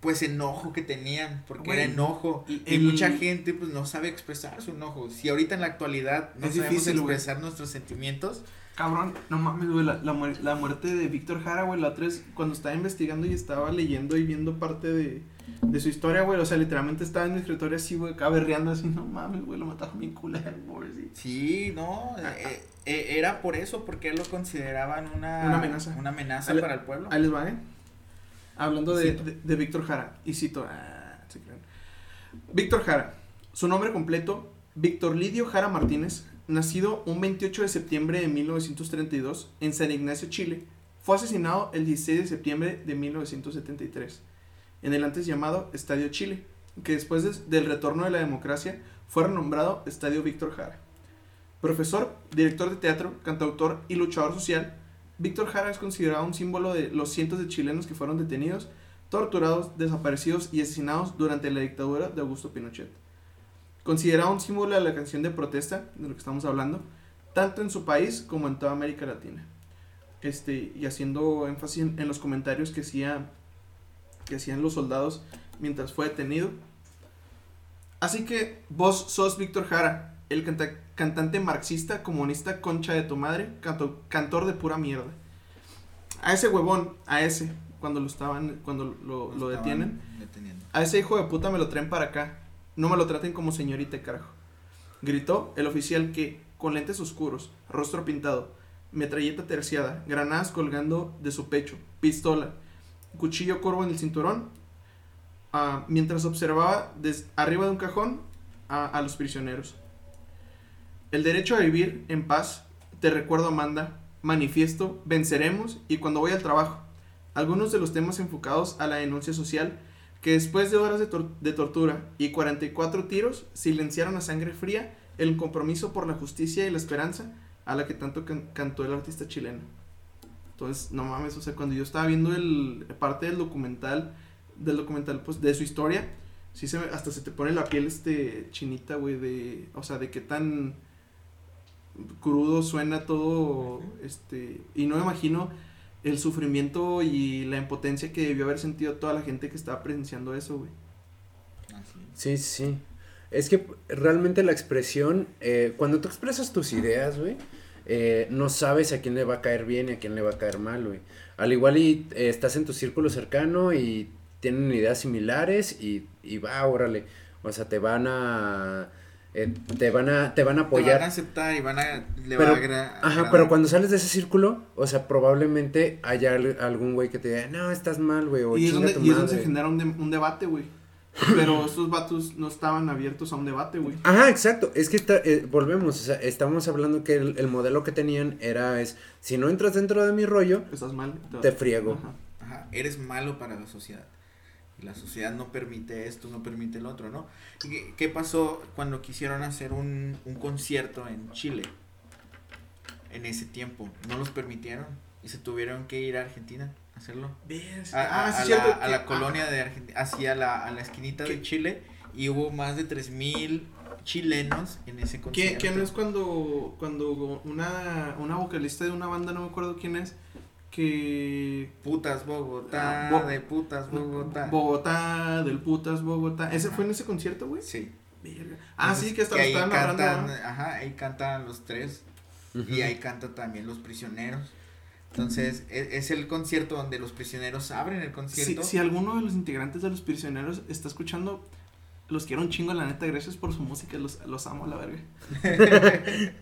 pues, enojo que tenían, porque era enojo, y- mucha gente, pues, no sabe expresar su enojo, si ahorita en la actualidad no sabemos difícil, expresar nuestros sentimientos, Cabrón, no mames, güey, la, la, muer- la muerte de Víctor Jara, güey, la otra es cuando estaba investigando y estaba leyendo y viendo parte de, de su historia, güey, o sea, literalmente estaba en mi escritorio así, güey, acá berreando así, no mames, güey, lo mataron bien culero, pobrecito. sí, no, eh, eh, era por eso, porque lo consideraban una, Una amenaza. una amenaza para el pueblo. Ahí les va, ¿eh? Hablando de, Cito. de, de Víctor Jara, y cito, ah, se crean. Víctor Jara, su nombre completo, Víctor Lidio Jara Martínez, nacido un 28 de septiembre de 1932 en San Ignacio, Chile, fue asesinado el 16 de septiembre de 1973 en el antes llamado Estadio Chile, que después des- del retorno de la democracia fue renombrado Estadio Víctor Jara. Profesor, director de teatro, cantautor y luchador social, Víctor Jara es considerado un símbolo de los cientos de chilenos que fueron detenidos, torturados, desaparecidos y asesinados durante la dictadura de Augusto Pinochet. Considerado un símbolo de la canción de protesta, de lo que estamos hablando, tanto en su país como en toda América Latina. Este, y haciendo énfasis en, en los comentarios que, hacía, que hacían los soldados mientras fue detenido. Así que vos sos Víctor Jara, el canta- cantante marxista, comunista, concha de tu madre, canto- cantor de pura mierda. A ese huevón, a ese, cuando lo estaban, cuando lo, lo Estaban detienen, deteniendo. a ese hijo de puta me lo traen para acá. No me lo traten como señorita, carajo. Gritó el oficial que, con lentes oscuros, rostro pintado, metralleta terciada, granadas colgando de su pecho, pistola, cuchillo corvo en el cinturón, ah, mientras observaba desde arriba de un cajón a, los prisioneros. El derecho a vivir en paz, te recuerdo Amanda, manifiesto, venceremos y cuando voy al trabajo. Algunos de los temas enfocados a la denuncia social que después de horas de, tor- de tortura y 44 tiros silenciaron a sangre fría el compromiso por la justicia y la esperanza a la que tanto can- cantó el artista chileno. Entonces, no mames, o sea, cuando yo estaba viendo el parte del documental, del documental, pues, de su historia, sí se me- hasta se te pone la piel, este, chinita, güey, de, o sea, de qué tan crudo suena todo, este, y no me imagino el sufrimiento y la impotencia que debió haber sentido toda la gente que estaba presenciando eso, güey. Sí, sí. Es que realmente la expresión, eh, cuando tú expresas tus ideas, güey, eh, no sabes a quién le va a caer bien y a quién le va a caer mal, güey. Al igual y eh, estás en tu círculo cercano y tienen ideas similares y, y va, órale. O sea, te van a... eh, te van a, te van a Te apoyar. van a aceptar y van a. Le Pero- va a Ajá, pero cuando sales de ese círculo, o sea, probablemente haya al- algún güey que te diga, no, estás mal, güey, o Y es, donde, tu y es donde se madre". genera un, de- un debate, güey. Pero estos vatos no estaban abiertos a un debate, güey. Ajá, exacto. Es que está, eh, volvemos, o sea, estamos hablando que el, el modelo que tenían era es, si no entras dentro de mi rollo, Estás mal. te friego. Ajá. Ajá, eres malo para la sociedad. Y la sociedad no permite esto, no permite el otro, ¿no? ¿Y qué, qué pasó cuando quisieron hacer un, un concierto en Chile? En ese tiempo. No los permitieron. Y se tuvieron que ir a Argentina a hacerlo. A, a- ah, a sí, la, a que- la colonia de Argentina, hacia la, a la esquinita de. Chile. Y hubo más de 3000 chilenos en ese ¿Qué, concierto. qué no es cuando, cuando una, una vocalista de una banda, no me acuerdo quién es, que... Putas Bogotá, Ah, Bo- de putas Bogotá. Bogotá, del putas Bogotá. ¿Ese fue en ese concierto, güey? sí. Verga. Ah, Entonces, sí, que hasta lo ahí. Ajá, ahí cantan los tres. Y ahí cantan también los prisioneros. Entonces, e- es, el concierto donde los prisioneros abren el Si, concierto. si alguno de los integrantes de los prisioneros está escuchando, los quiero un chingo, la neta, gracias por su música, los, los amo a la verga.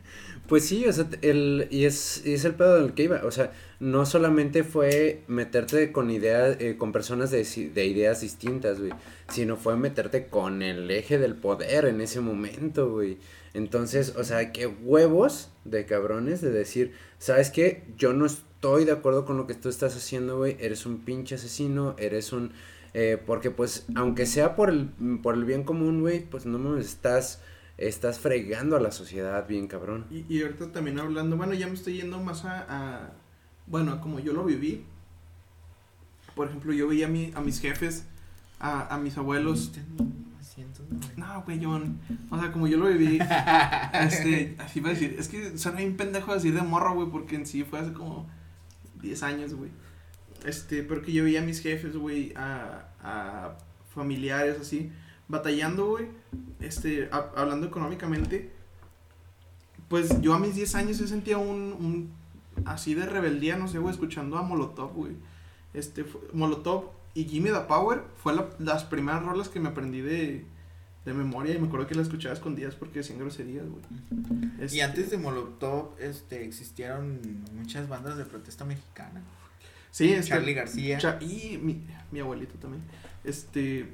Pues sí, o sea, el, y es, y es el pedo del que iba, o sea, no solamente fue meterte con ideas, eh, con personas de, ideas distintas, güey, sino fue meterte con el eje del poder en ese momento, güey. Entonces, o sea, qué huevos de cabrones de decir, ¿sabes qué? Yo no estoy de acuerdo con lo que tú estás haciendo, güey, eres un pinche asesino, eres un... eh, porque pues, aunque sea por el, por el bien común, güey, pues no me estás... Estás fregando a la sociedad bien cabrón. Y, y ahorita también hablando, bueno, ya me estoy yendo más a, a- bueno, a como yo lo viví. Por ejemplo, yo veía a, mi, a mis jefes, a, a mis abuelos. No, güey, John. O sea, como yo lo viví, este, así va a decir, es que suena bien pendejo decir de morro, güey, porque en sí fue hace como 10 años, güey. Este, pero que yo veía a mis jefes, güey, a, a familiares, así, batallando, güey, este, ha- hablando económicamente. Pues yo a mis 10 años yo sentía un, un, así de rebeldía, no sé, güey, escuchando a Molotov, güey. Este, fue- Molotov y Gimme the Power fue la- las primeras rolas que me aprendí de, de memoria y me acuerdo que las escuchaba escondidas porque decían groserías, güey. Y Este, antes de Molotov, este, existieron muchas bandas de protesta mexicana. Sí, este, Charlie García. Cha- y mi, mi abuelito también. Este,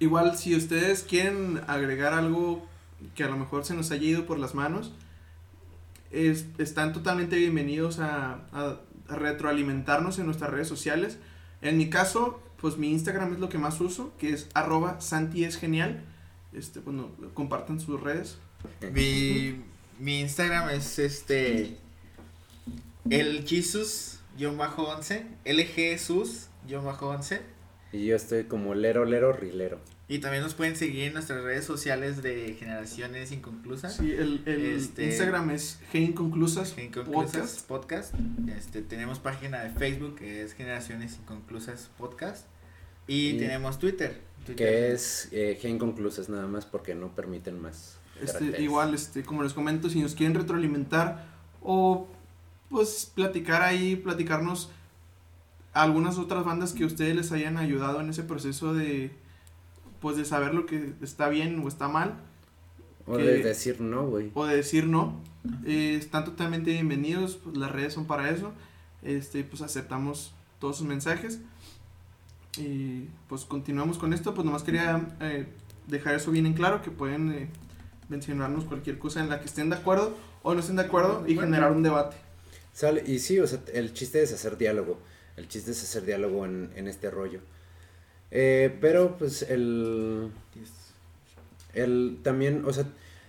Igual, si ustedes quieren agregar algo que a lo mejor se nos haya ido por las manos, es, están totalmente bienvenidos a, retroalimentarnos en nuestras redes sociales. En mi caso, pues mi Instagram es lo que más uso, que es arroba Santi es genial. Este, bueno, compartan sus redes. Mi, mi Instagram es este el Jesus-11, LGSUS-11. Y yo estoy como lero, lero, rilero. Y también nos pueden seguir en nuestras redes sociales de Generaciones Inconclusas. Sí, el, el Este- Instagram es Inconclusas Inconclusas Podcast. Este, tenemos página de Facebook que es Generaciones Inconclusas Podcast. Y, Y- tenemos Twitter. Twitter. Que es eh, G inconclusas nada más porque no permiten más. Este, igual, este, como les comento, si nos quieren retroalimentar o pues platicar ahí, platicarnos algunas otras bandas que ustedes les hayan ayudado en ese proceso de pues de saber lo que está bien o está mal O que- de decir no, güey. o de decir no, eh, están totalmente bienvenidos, pues, las redes son para eso, este, pues aceptamos todos sus mensajes y pues continuamos con esto, pues nomás quería eh, dejar eso bien en claro, que pueden eh, mencionarnos cualquier cosa en la que estén de acuerdo o no estén de acuerdo y generar un debate. Sale, y sí, o sea, el chiste es hacer diálogo. El chiste es hacer diálogo en, este rollo. Eh, pero pues el, el también, o sea,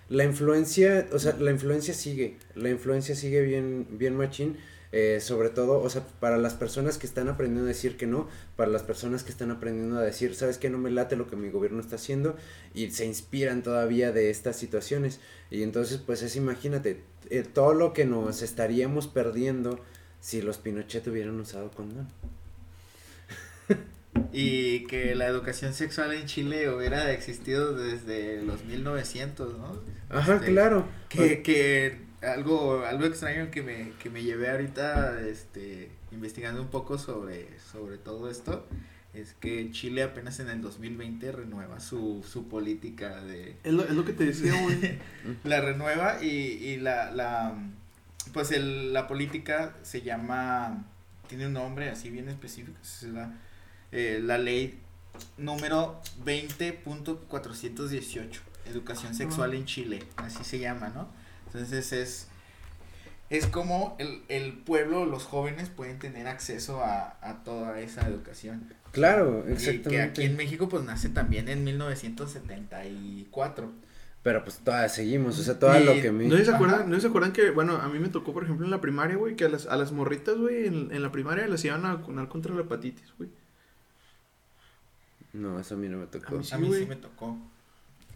la influencia, o sea, la influencia sigue, la influencia sigue bien, bien machín, eh, sobre todo, o sea, para las personas que están aprendiendo a decir que no, para las personas que están aprendiendo a decir, sabes que no me late lo que mi gobierno está haciendo y se inspiran todavía de estas situaciones. Y entonces, pues es, imagínate, eh, todo lo que nos estaríamos perdiendo si los Pinochet hubieran usado condón. Y que la educación sexual en Chile hubiera existido desde los 1900, ¿no? Ajá, Este, claro. Que, que algo, algo extraño que me, que me llevé ahorita, este, investigando un poco sobre, sobre todo esto, es que Chile apenas en el 2020 renueva su, su política de... Es lo, es lo que te decía, güey. La renueva y, y la, la, pues el, la política se llama, tiene un nombre así bien específico, es la, eh, la ley número 20.418, educación sexual en Chile, así se llama, ¿no? Entonces es, es como el, el pueblo, los jóvenes pueden tener acceso a, a toda esa educación. Claro, Y exactamente. que aquí en México pues nace también en 1974. Pero pues todavía seguimos, o sea, todo lo que me... ¿No se acuerdan, ¿No se acuerdan que, bueno, a mí me tocó, por ejemplo, en la primaria, güey, que a las, a las morritas, güey, en, en la primaria las iban a vacunar contra la hepatitis, güey? No, eso a mí no me tocó. A mí sí, A mí güey. sí me tocó.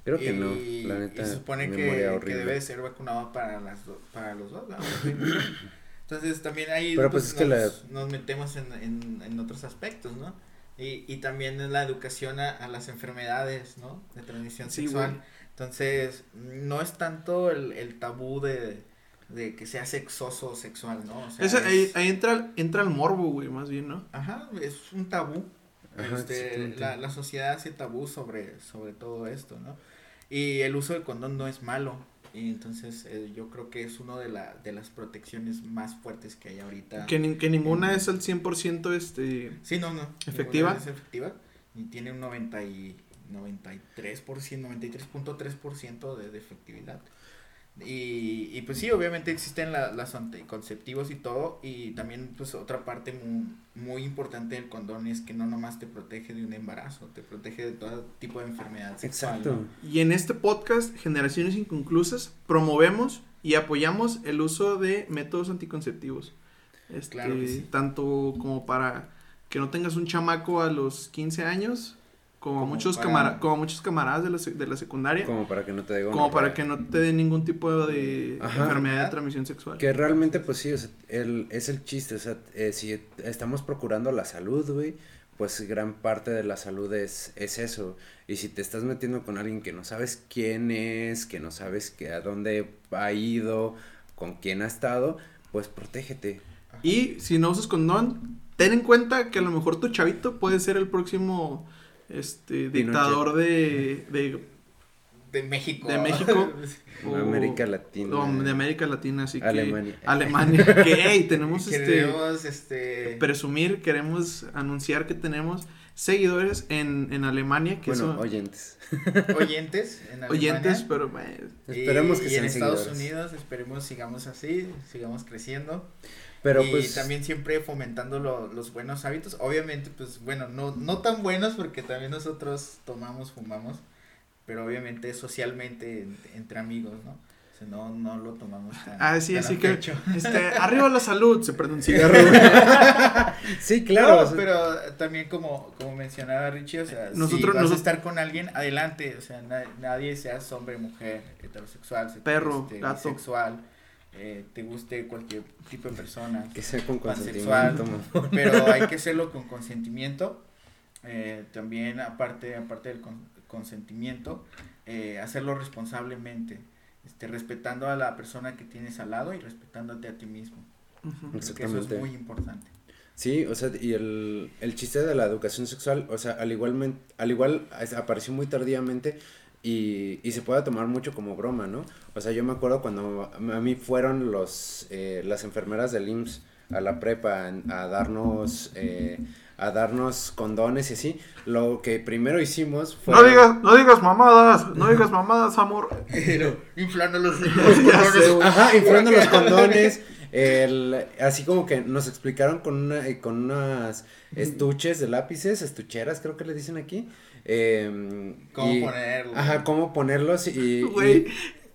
Creo que y, no, la neta. y se supone que, debe de ser vacunado para las do- para los dos, ¿verdad? Entonces también ahí Pero, pues, es que nos, nos metemos en, en, en otros aspectos, ¿no? Y, y también en la educación a, a las enfermedades, ¿no? De transmisión Sí, sexual. güey. Entonces, no es tanto el, el tabú de, de que sea sexoso o sexual, ¿no? O sea, Esa- ahí, es- ahí entra, entra el morbo, güey, más bien, ¿no? Ajá, es un tabú. Ajá, Este, la, la sociedad hace tabú sobre, sobre todo esto, ¿no? Y el uso del condón no es malo. Y entonces eh, yo creo que es una de, la, de las protecciones más fuertes que hay ahorita. Que, ni- que ninguna es al 100% este... Sí, no, no. ¿Efectiva? ninguna Es efectiva. Y tiene un 90 y 93%, 93.3% de, de efectividad. Y, y pues sí, obviamente existen la- las anticonceptivos y todo. Y también pues otra parte muy, muy importante del condón es que no nomás te protege de un embarazo, te protege de todo tipo de enfermedad sexual. Exacto. Y en este podcast, Generaciones Inconclusas, promovemos y apoyamos el uso de métodos anticonceptivos. Este, Claro que sí. Tanto como para que no tengas un chamaco a los 15 años, como, Como muchos, para- camara- como muchos camaradas de la, de la secundaria, como, Como para que no te digo. para que no te dé ningún tipo de Ajá. enfermedad de transmisión sexual. Que realmente, pues sí, o sea, el, es el chiste, o sea, eh, si estamos procurando la salud, güey, pues gran parte de la salud es, es eso. Y si te estás metiendo con alguien que no sabes quién es, que no sabes que a dónde ha ido, con quién ha estado, pues protégete. Y si no usas condón, ten en cuenta que a lo mejor tu chavito puede ser el próximo este dictador de, de, De México. De México. O- América Latina. o de América Latina, así que Alemania. Alemania, que hey, tenemos este Queremos, este... presumir, queremos anunciar que tenemos seguidores en, en Alemania, que Bueno, son oyentes. oyentes en Alemania. oyentes, pero Y- Esperemos que y sean en Estados seguidores. Unidos, esperemos sigamos así, sigamos creciendo. Pero y pues. también siempre fomentando lo- los buenos hábitos. Obviamente, pues bueno, no, no tan buenos porque también nosotros tomamos, fumamos, pero obviamente socialmente en- entre amigos, ¿no? O sea, no, no lo tomamos tan, Ah, sí, tan así que- pecho. este, arriba la salud, se prende un cigarro. Sí, claro. No, o sea, pero también como, como mencionaba Richie, o sea, Nosotros- si vas nosotros- a estar con alguien, adelante, o sea, na- nadie seas hombre, mujer, heterosexual, se- Perro, este, gato. bisexual, eh, te guste cualquier tipo de persona, Que sea con consentimiento. mo- pero hay que hacerlo con consentimiento, eh, también aparte, aparte del con- consentimiento, eh, hacerlo responsablemente, este, respetando a la persona que tienes al lado y respetándote a ti mismo, eso es muy importante. Sí, o sea, y el, el chiste de la educación sexual, o sea, al igual, al igual apareció muy tardíamente y, y se puede tomar mucho como broma, ¿no? O sea, yo me acuerdo cuando a mí fueron los, eh, las enfermeras del IMSS a la prepa a darnos, eh, a darnos condones y así, lo que primero hicimos fue... No digas, no digas mamadas, no digas mamadas, amor. Pero inflando los, güey. Ajá, inflando los condones. El, así como que nos explicaron con una, eh, con unas estuches de lápices, estucheras creo que le dicen aquí. em, cómo y- ponerlo. Ajá, cómo ponerlos y, y- Güey,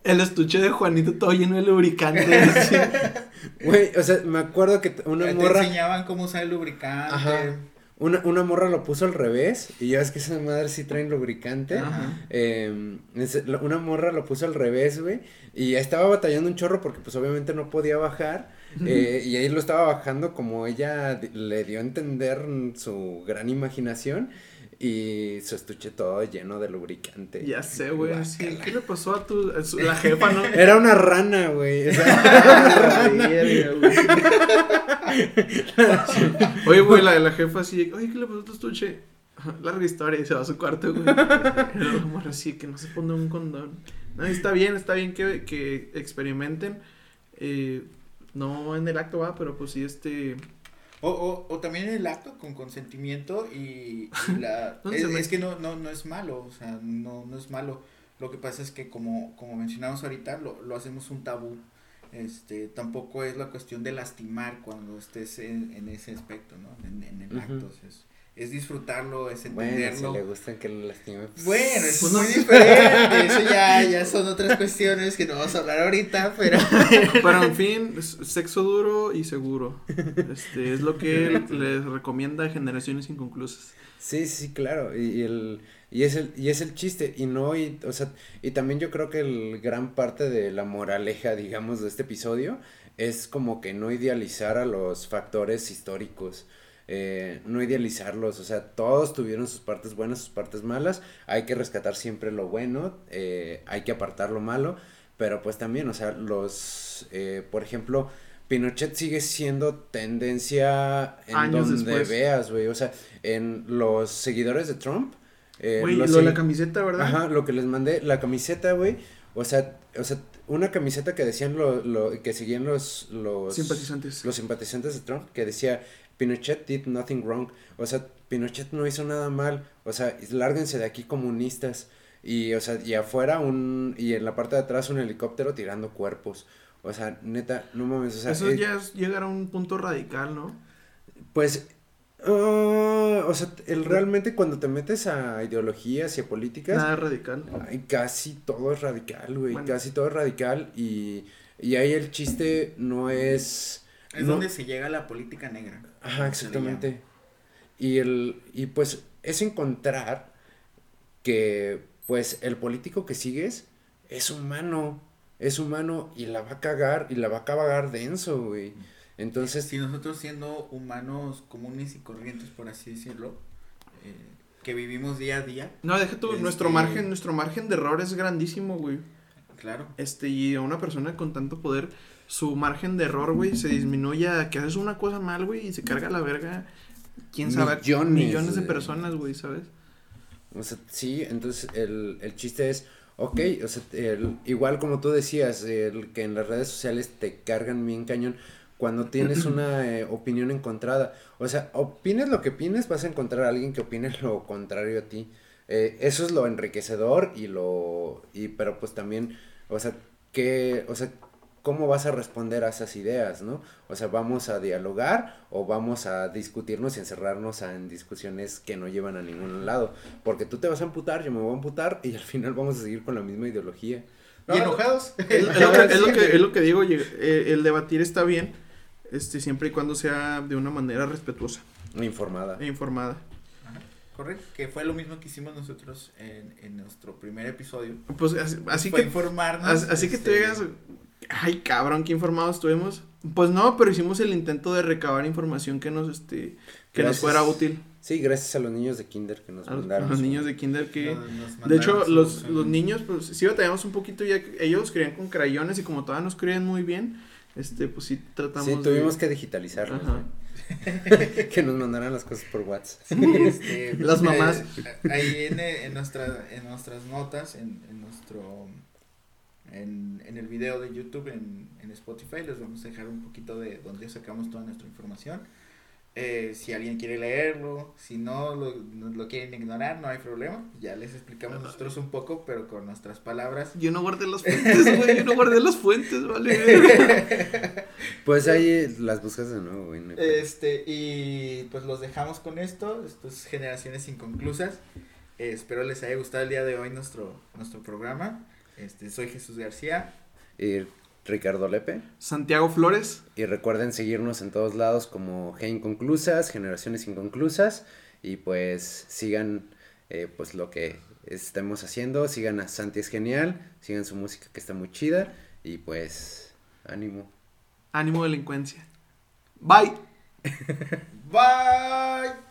El estuche de Juanito todo lleno de lubricante. así. Güey, o sea, me acuerdo que una Te morra. enseñaban cómo usar el lubricante. Ajá. Una, una morra lo puso al revés. Y ya ves que esas madres sí traen lubricante. Eh, es- lo- una morra lo puso al revés, güey. Y estaba batallando un chorro porque pues obviamente no podía bajar. eh, y ahí lo estaba bajando como ella le dio a entender su gran imaginación. Y su estuche todo lleno de lubricante. Ya sé, güey. sí. ¿Qué le pasó a tu a su- la jefa, no? Era una rana, güey. O sea, güey. Oye, güey, la de la jefa así, oye, ¿qué le pasó a tu estuche? Larga historia y se va a su cuarto, güey. Como así, que no se pone un condón. No, está bien, está bien que, que experimenten. eh, no en el acto va, pero pues sí, este. O, o, o también en el acto con consentimiento y, y la... ¿Dónde es, que no, no, no es malo, o sea, no, no es malo. Lo que pasa es que como, como mencionamos ahorita, lo, lo hacemos un tabú. Este, tampoco es la cuestión de lastimar cuando estés en, en ese aspecto, ¿no? En, en el acto, o sea, es, es disfrutarlo, es bueno, si entenderlo. le gustan que lo lastime. pues, Bueno, es Pues no. muy diferente, eso ya, ya son otras cuestiones que no vamos a hablar ahorita, pero... Pero en fin, sexo duro y seguro. Este es lo que él les recomienda a generaciones inconclusas. Sí, sí, claro, y, y el y es el y es el chiste y no y o sea, y también yo creo que el gran parte de la moraleja, digamos, de este episodio es como que no idealizar a los factores históricos. Eh, no idealizarlos, o sea, todos tuvieron sus partes buenas, sus partes malas, hay que rescatar siempre lo bueno, eh, hay que apartar lo malo, pero pues también, o sea, los, eh, por ejemplo, Pinochet sigue siendo tendencia en Años donde después. veas, güey, o sea, en los seguidores de Trump. Güey, lo de la camiseta, ¿verdad? Ajá, lo que les mandé, la camiseta, güey, o sea, o sea, una camiseta que decían lo, lo, que seguían los, los Simpatizantes. los simpatizantes de Trump, que decía, Pinochet did nothing wrong, o sea, Pinochet no hizo nada mal, o sea, lárguense de aquí comunistas, y, o sea, y afuera un, y en la parte de atrás un helicóptero tirando cuerpos, o sea, neta, no mames, o sea, Eso eh, ya es llegar a un punto radical, ¿no? pues, ah, o sea, el realmente cuando te metes a ideologías y a políticas, Nada radical. Ay, casi todo es radical, güey. Bueno. Casi todo es radical. Y, y ahí el chiste no es. Es no- donde se llega a la política negra. Ajá, exactamente. Y el. Y pues es encontrar que pues el político que sigues es humano. Es humano y la va a cagar y la va a cagar denso, güey. Entonces, Si nosotros siendo humanos comunes y corrientes, por así decirlo, eh, que vivimos día a día, No, deja tú, Este- nuestro margen, nuestro margen de error es grandísimo, güey. Claro. Este, y a una persona con tanto poder, su margen de error, güey, se disminuye a que haces una cosa mal, güey, y se carga la verga. Quién sabe, Millones millones de de- personas, güey, ¿sabes? O sea, sí, entonces el, el chiste es, ok, o sea, el- igual como tú decías, el que en las redes sociales te cargan bien cañón, cuando tienes una eh, opinión encontrada, o sea, opines lo que opines, vas a encontrar a alguien que opine lo contrario a ti. Eh, eso es lo enriquecedor y lo, y pero pues también, o sea, que, o sea, ¿cómo vas a responder a esas ideas, no? O sea, ¿vamos a dialogar o vamos a discutirnos y encerrarnos en discusiones que no llevan a ningún lado? Porque tú te vas a amputar, yo me voy a amputar y al final vamos a seguir con la misma ideología. ¿Y enojados? Es, es lo, que, es, lo que, es lo que digo, eh, el debatir está bien, este, siempre y cuando sea de una manera respetuosa Informada. e informada. Correcto, que fue lo mismo que hicimos nosotros en, en nuestro primer episodio. Pues así, así Fue que, informarnos. as- así que tú este, digas, ay cabrón, qué informados estuvimos. Pues no, pero hicimos el intento de recabar información que nos, este, que nos Gracias. fuera útil. Sí, gracias a los niños de kinder que nos A mandaron. a los su- niños de kinder que... nos- nos De hecho, los, los niños, pues sí batallamos un poquito ya ellos escribían con crayones y como todavía no escriben muy bien, este, pues sí tratamos Sí, de- tuvimos que digitalizarlos, Ajá. que nos mandaran las cosas por WhatsApp. Sí, este, Las mamás. eh, ahí en, en, nuestra, en nuestras notas, en, en nuestro. En, en el video de YouTube, en, en Spotify, les vamos a dejar un poquito de donde sacamos toda nuestra información. Eh, si alguien quiere leerlo, si no lo, lo quieren ignorar, no hay problema. Ya les explicamos nosotros un poco, pero con nuestras palabras. Yo no guardé las fuentes, güey, yo no guardé las fuentes, vale. Pues ahí las buscas de nuevo, güey. no. Este, y pues los dejamos con esto, esto es Generaciones Inconclusas. Eh, espero les haya gustado el día de hoy nuestro, nuestro programa. Este, soy Jesús García. Y Ricardo Lepe. Santiago Flores. Y recuerden seguirnos en todos lados como G Inconclusas, Generaciones Inconclusas. Y pues sigan eh, pues lo que estemos haciendo. Sigan a Santi es genial. Sigan su música que está muy chida. Y pues ánimo. Ánimo delincuencia. Bye. Bye.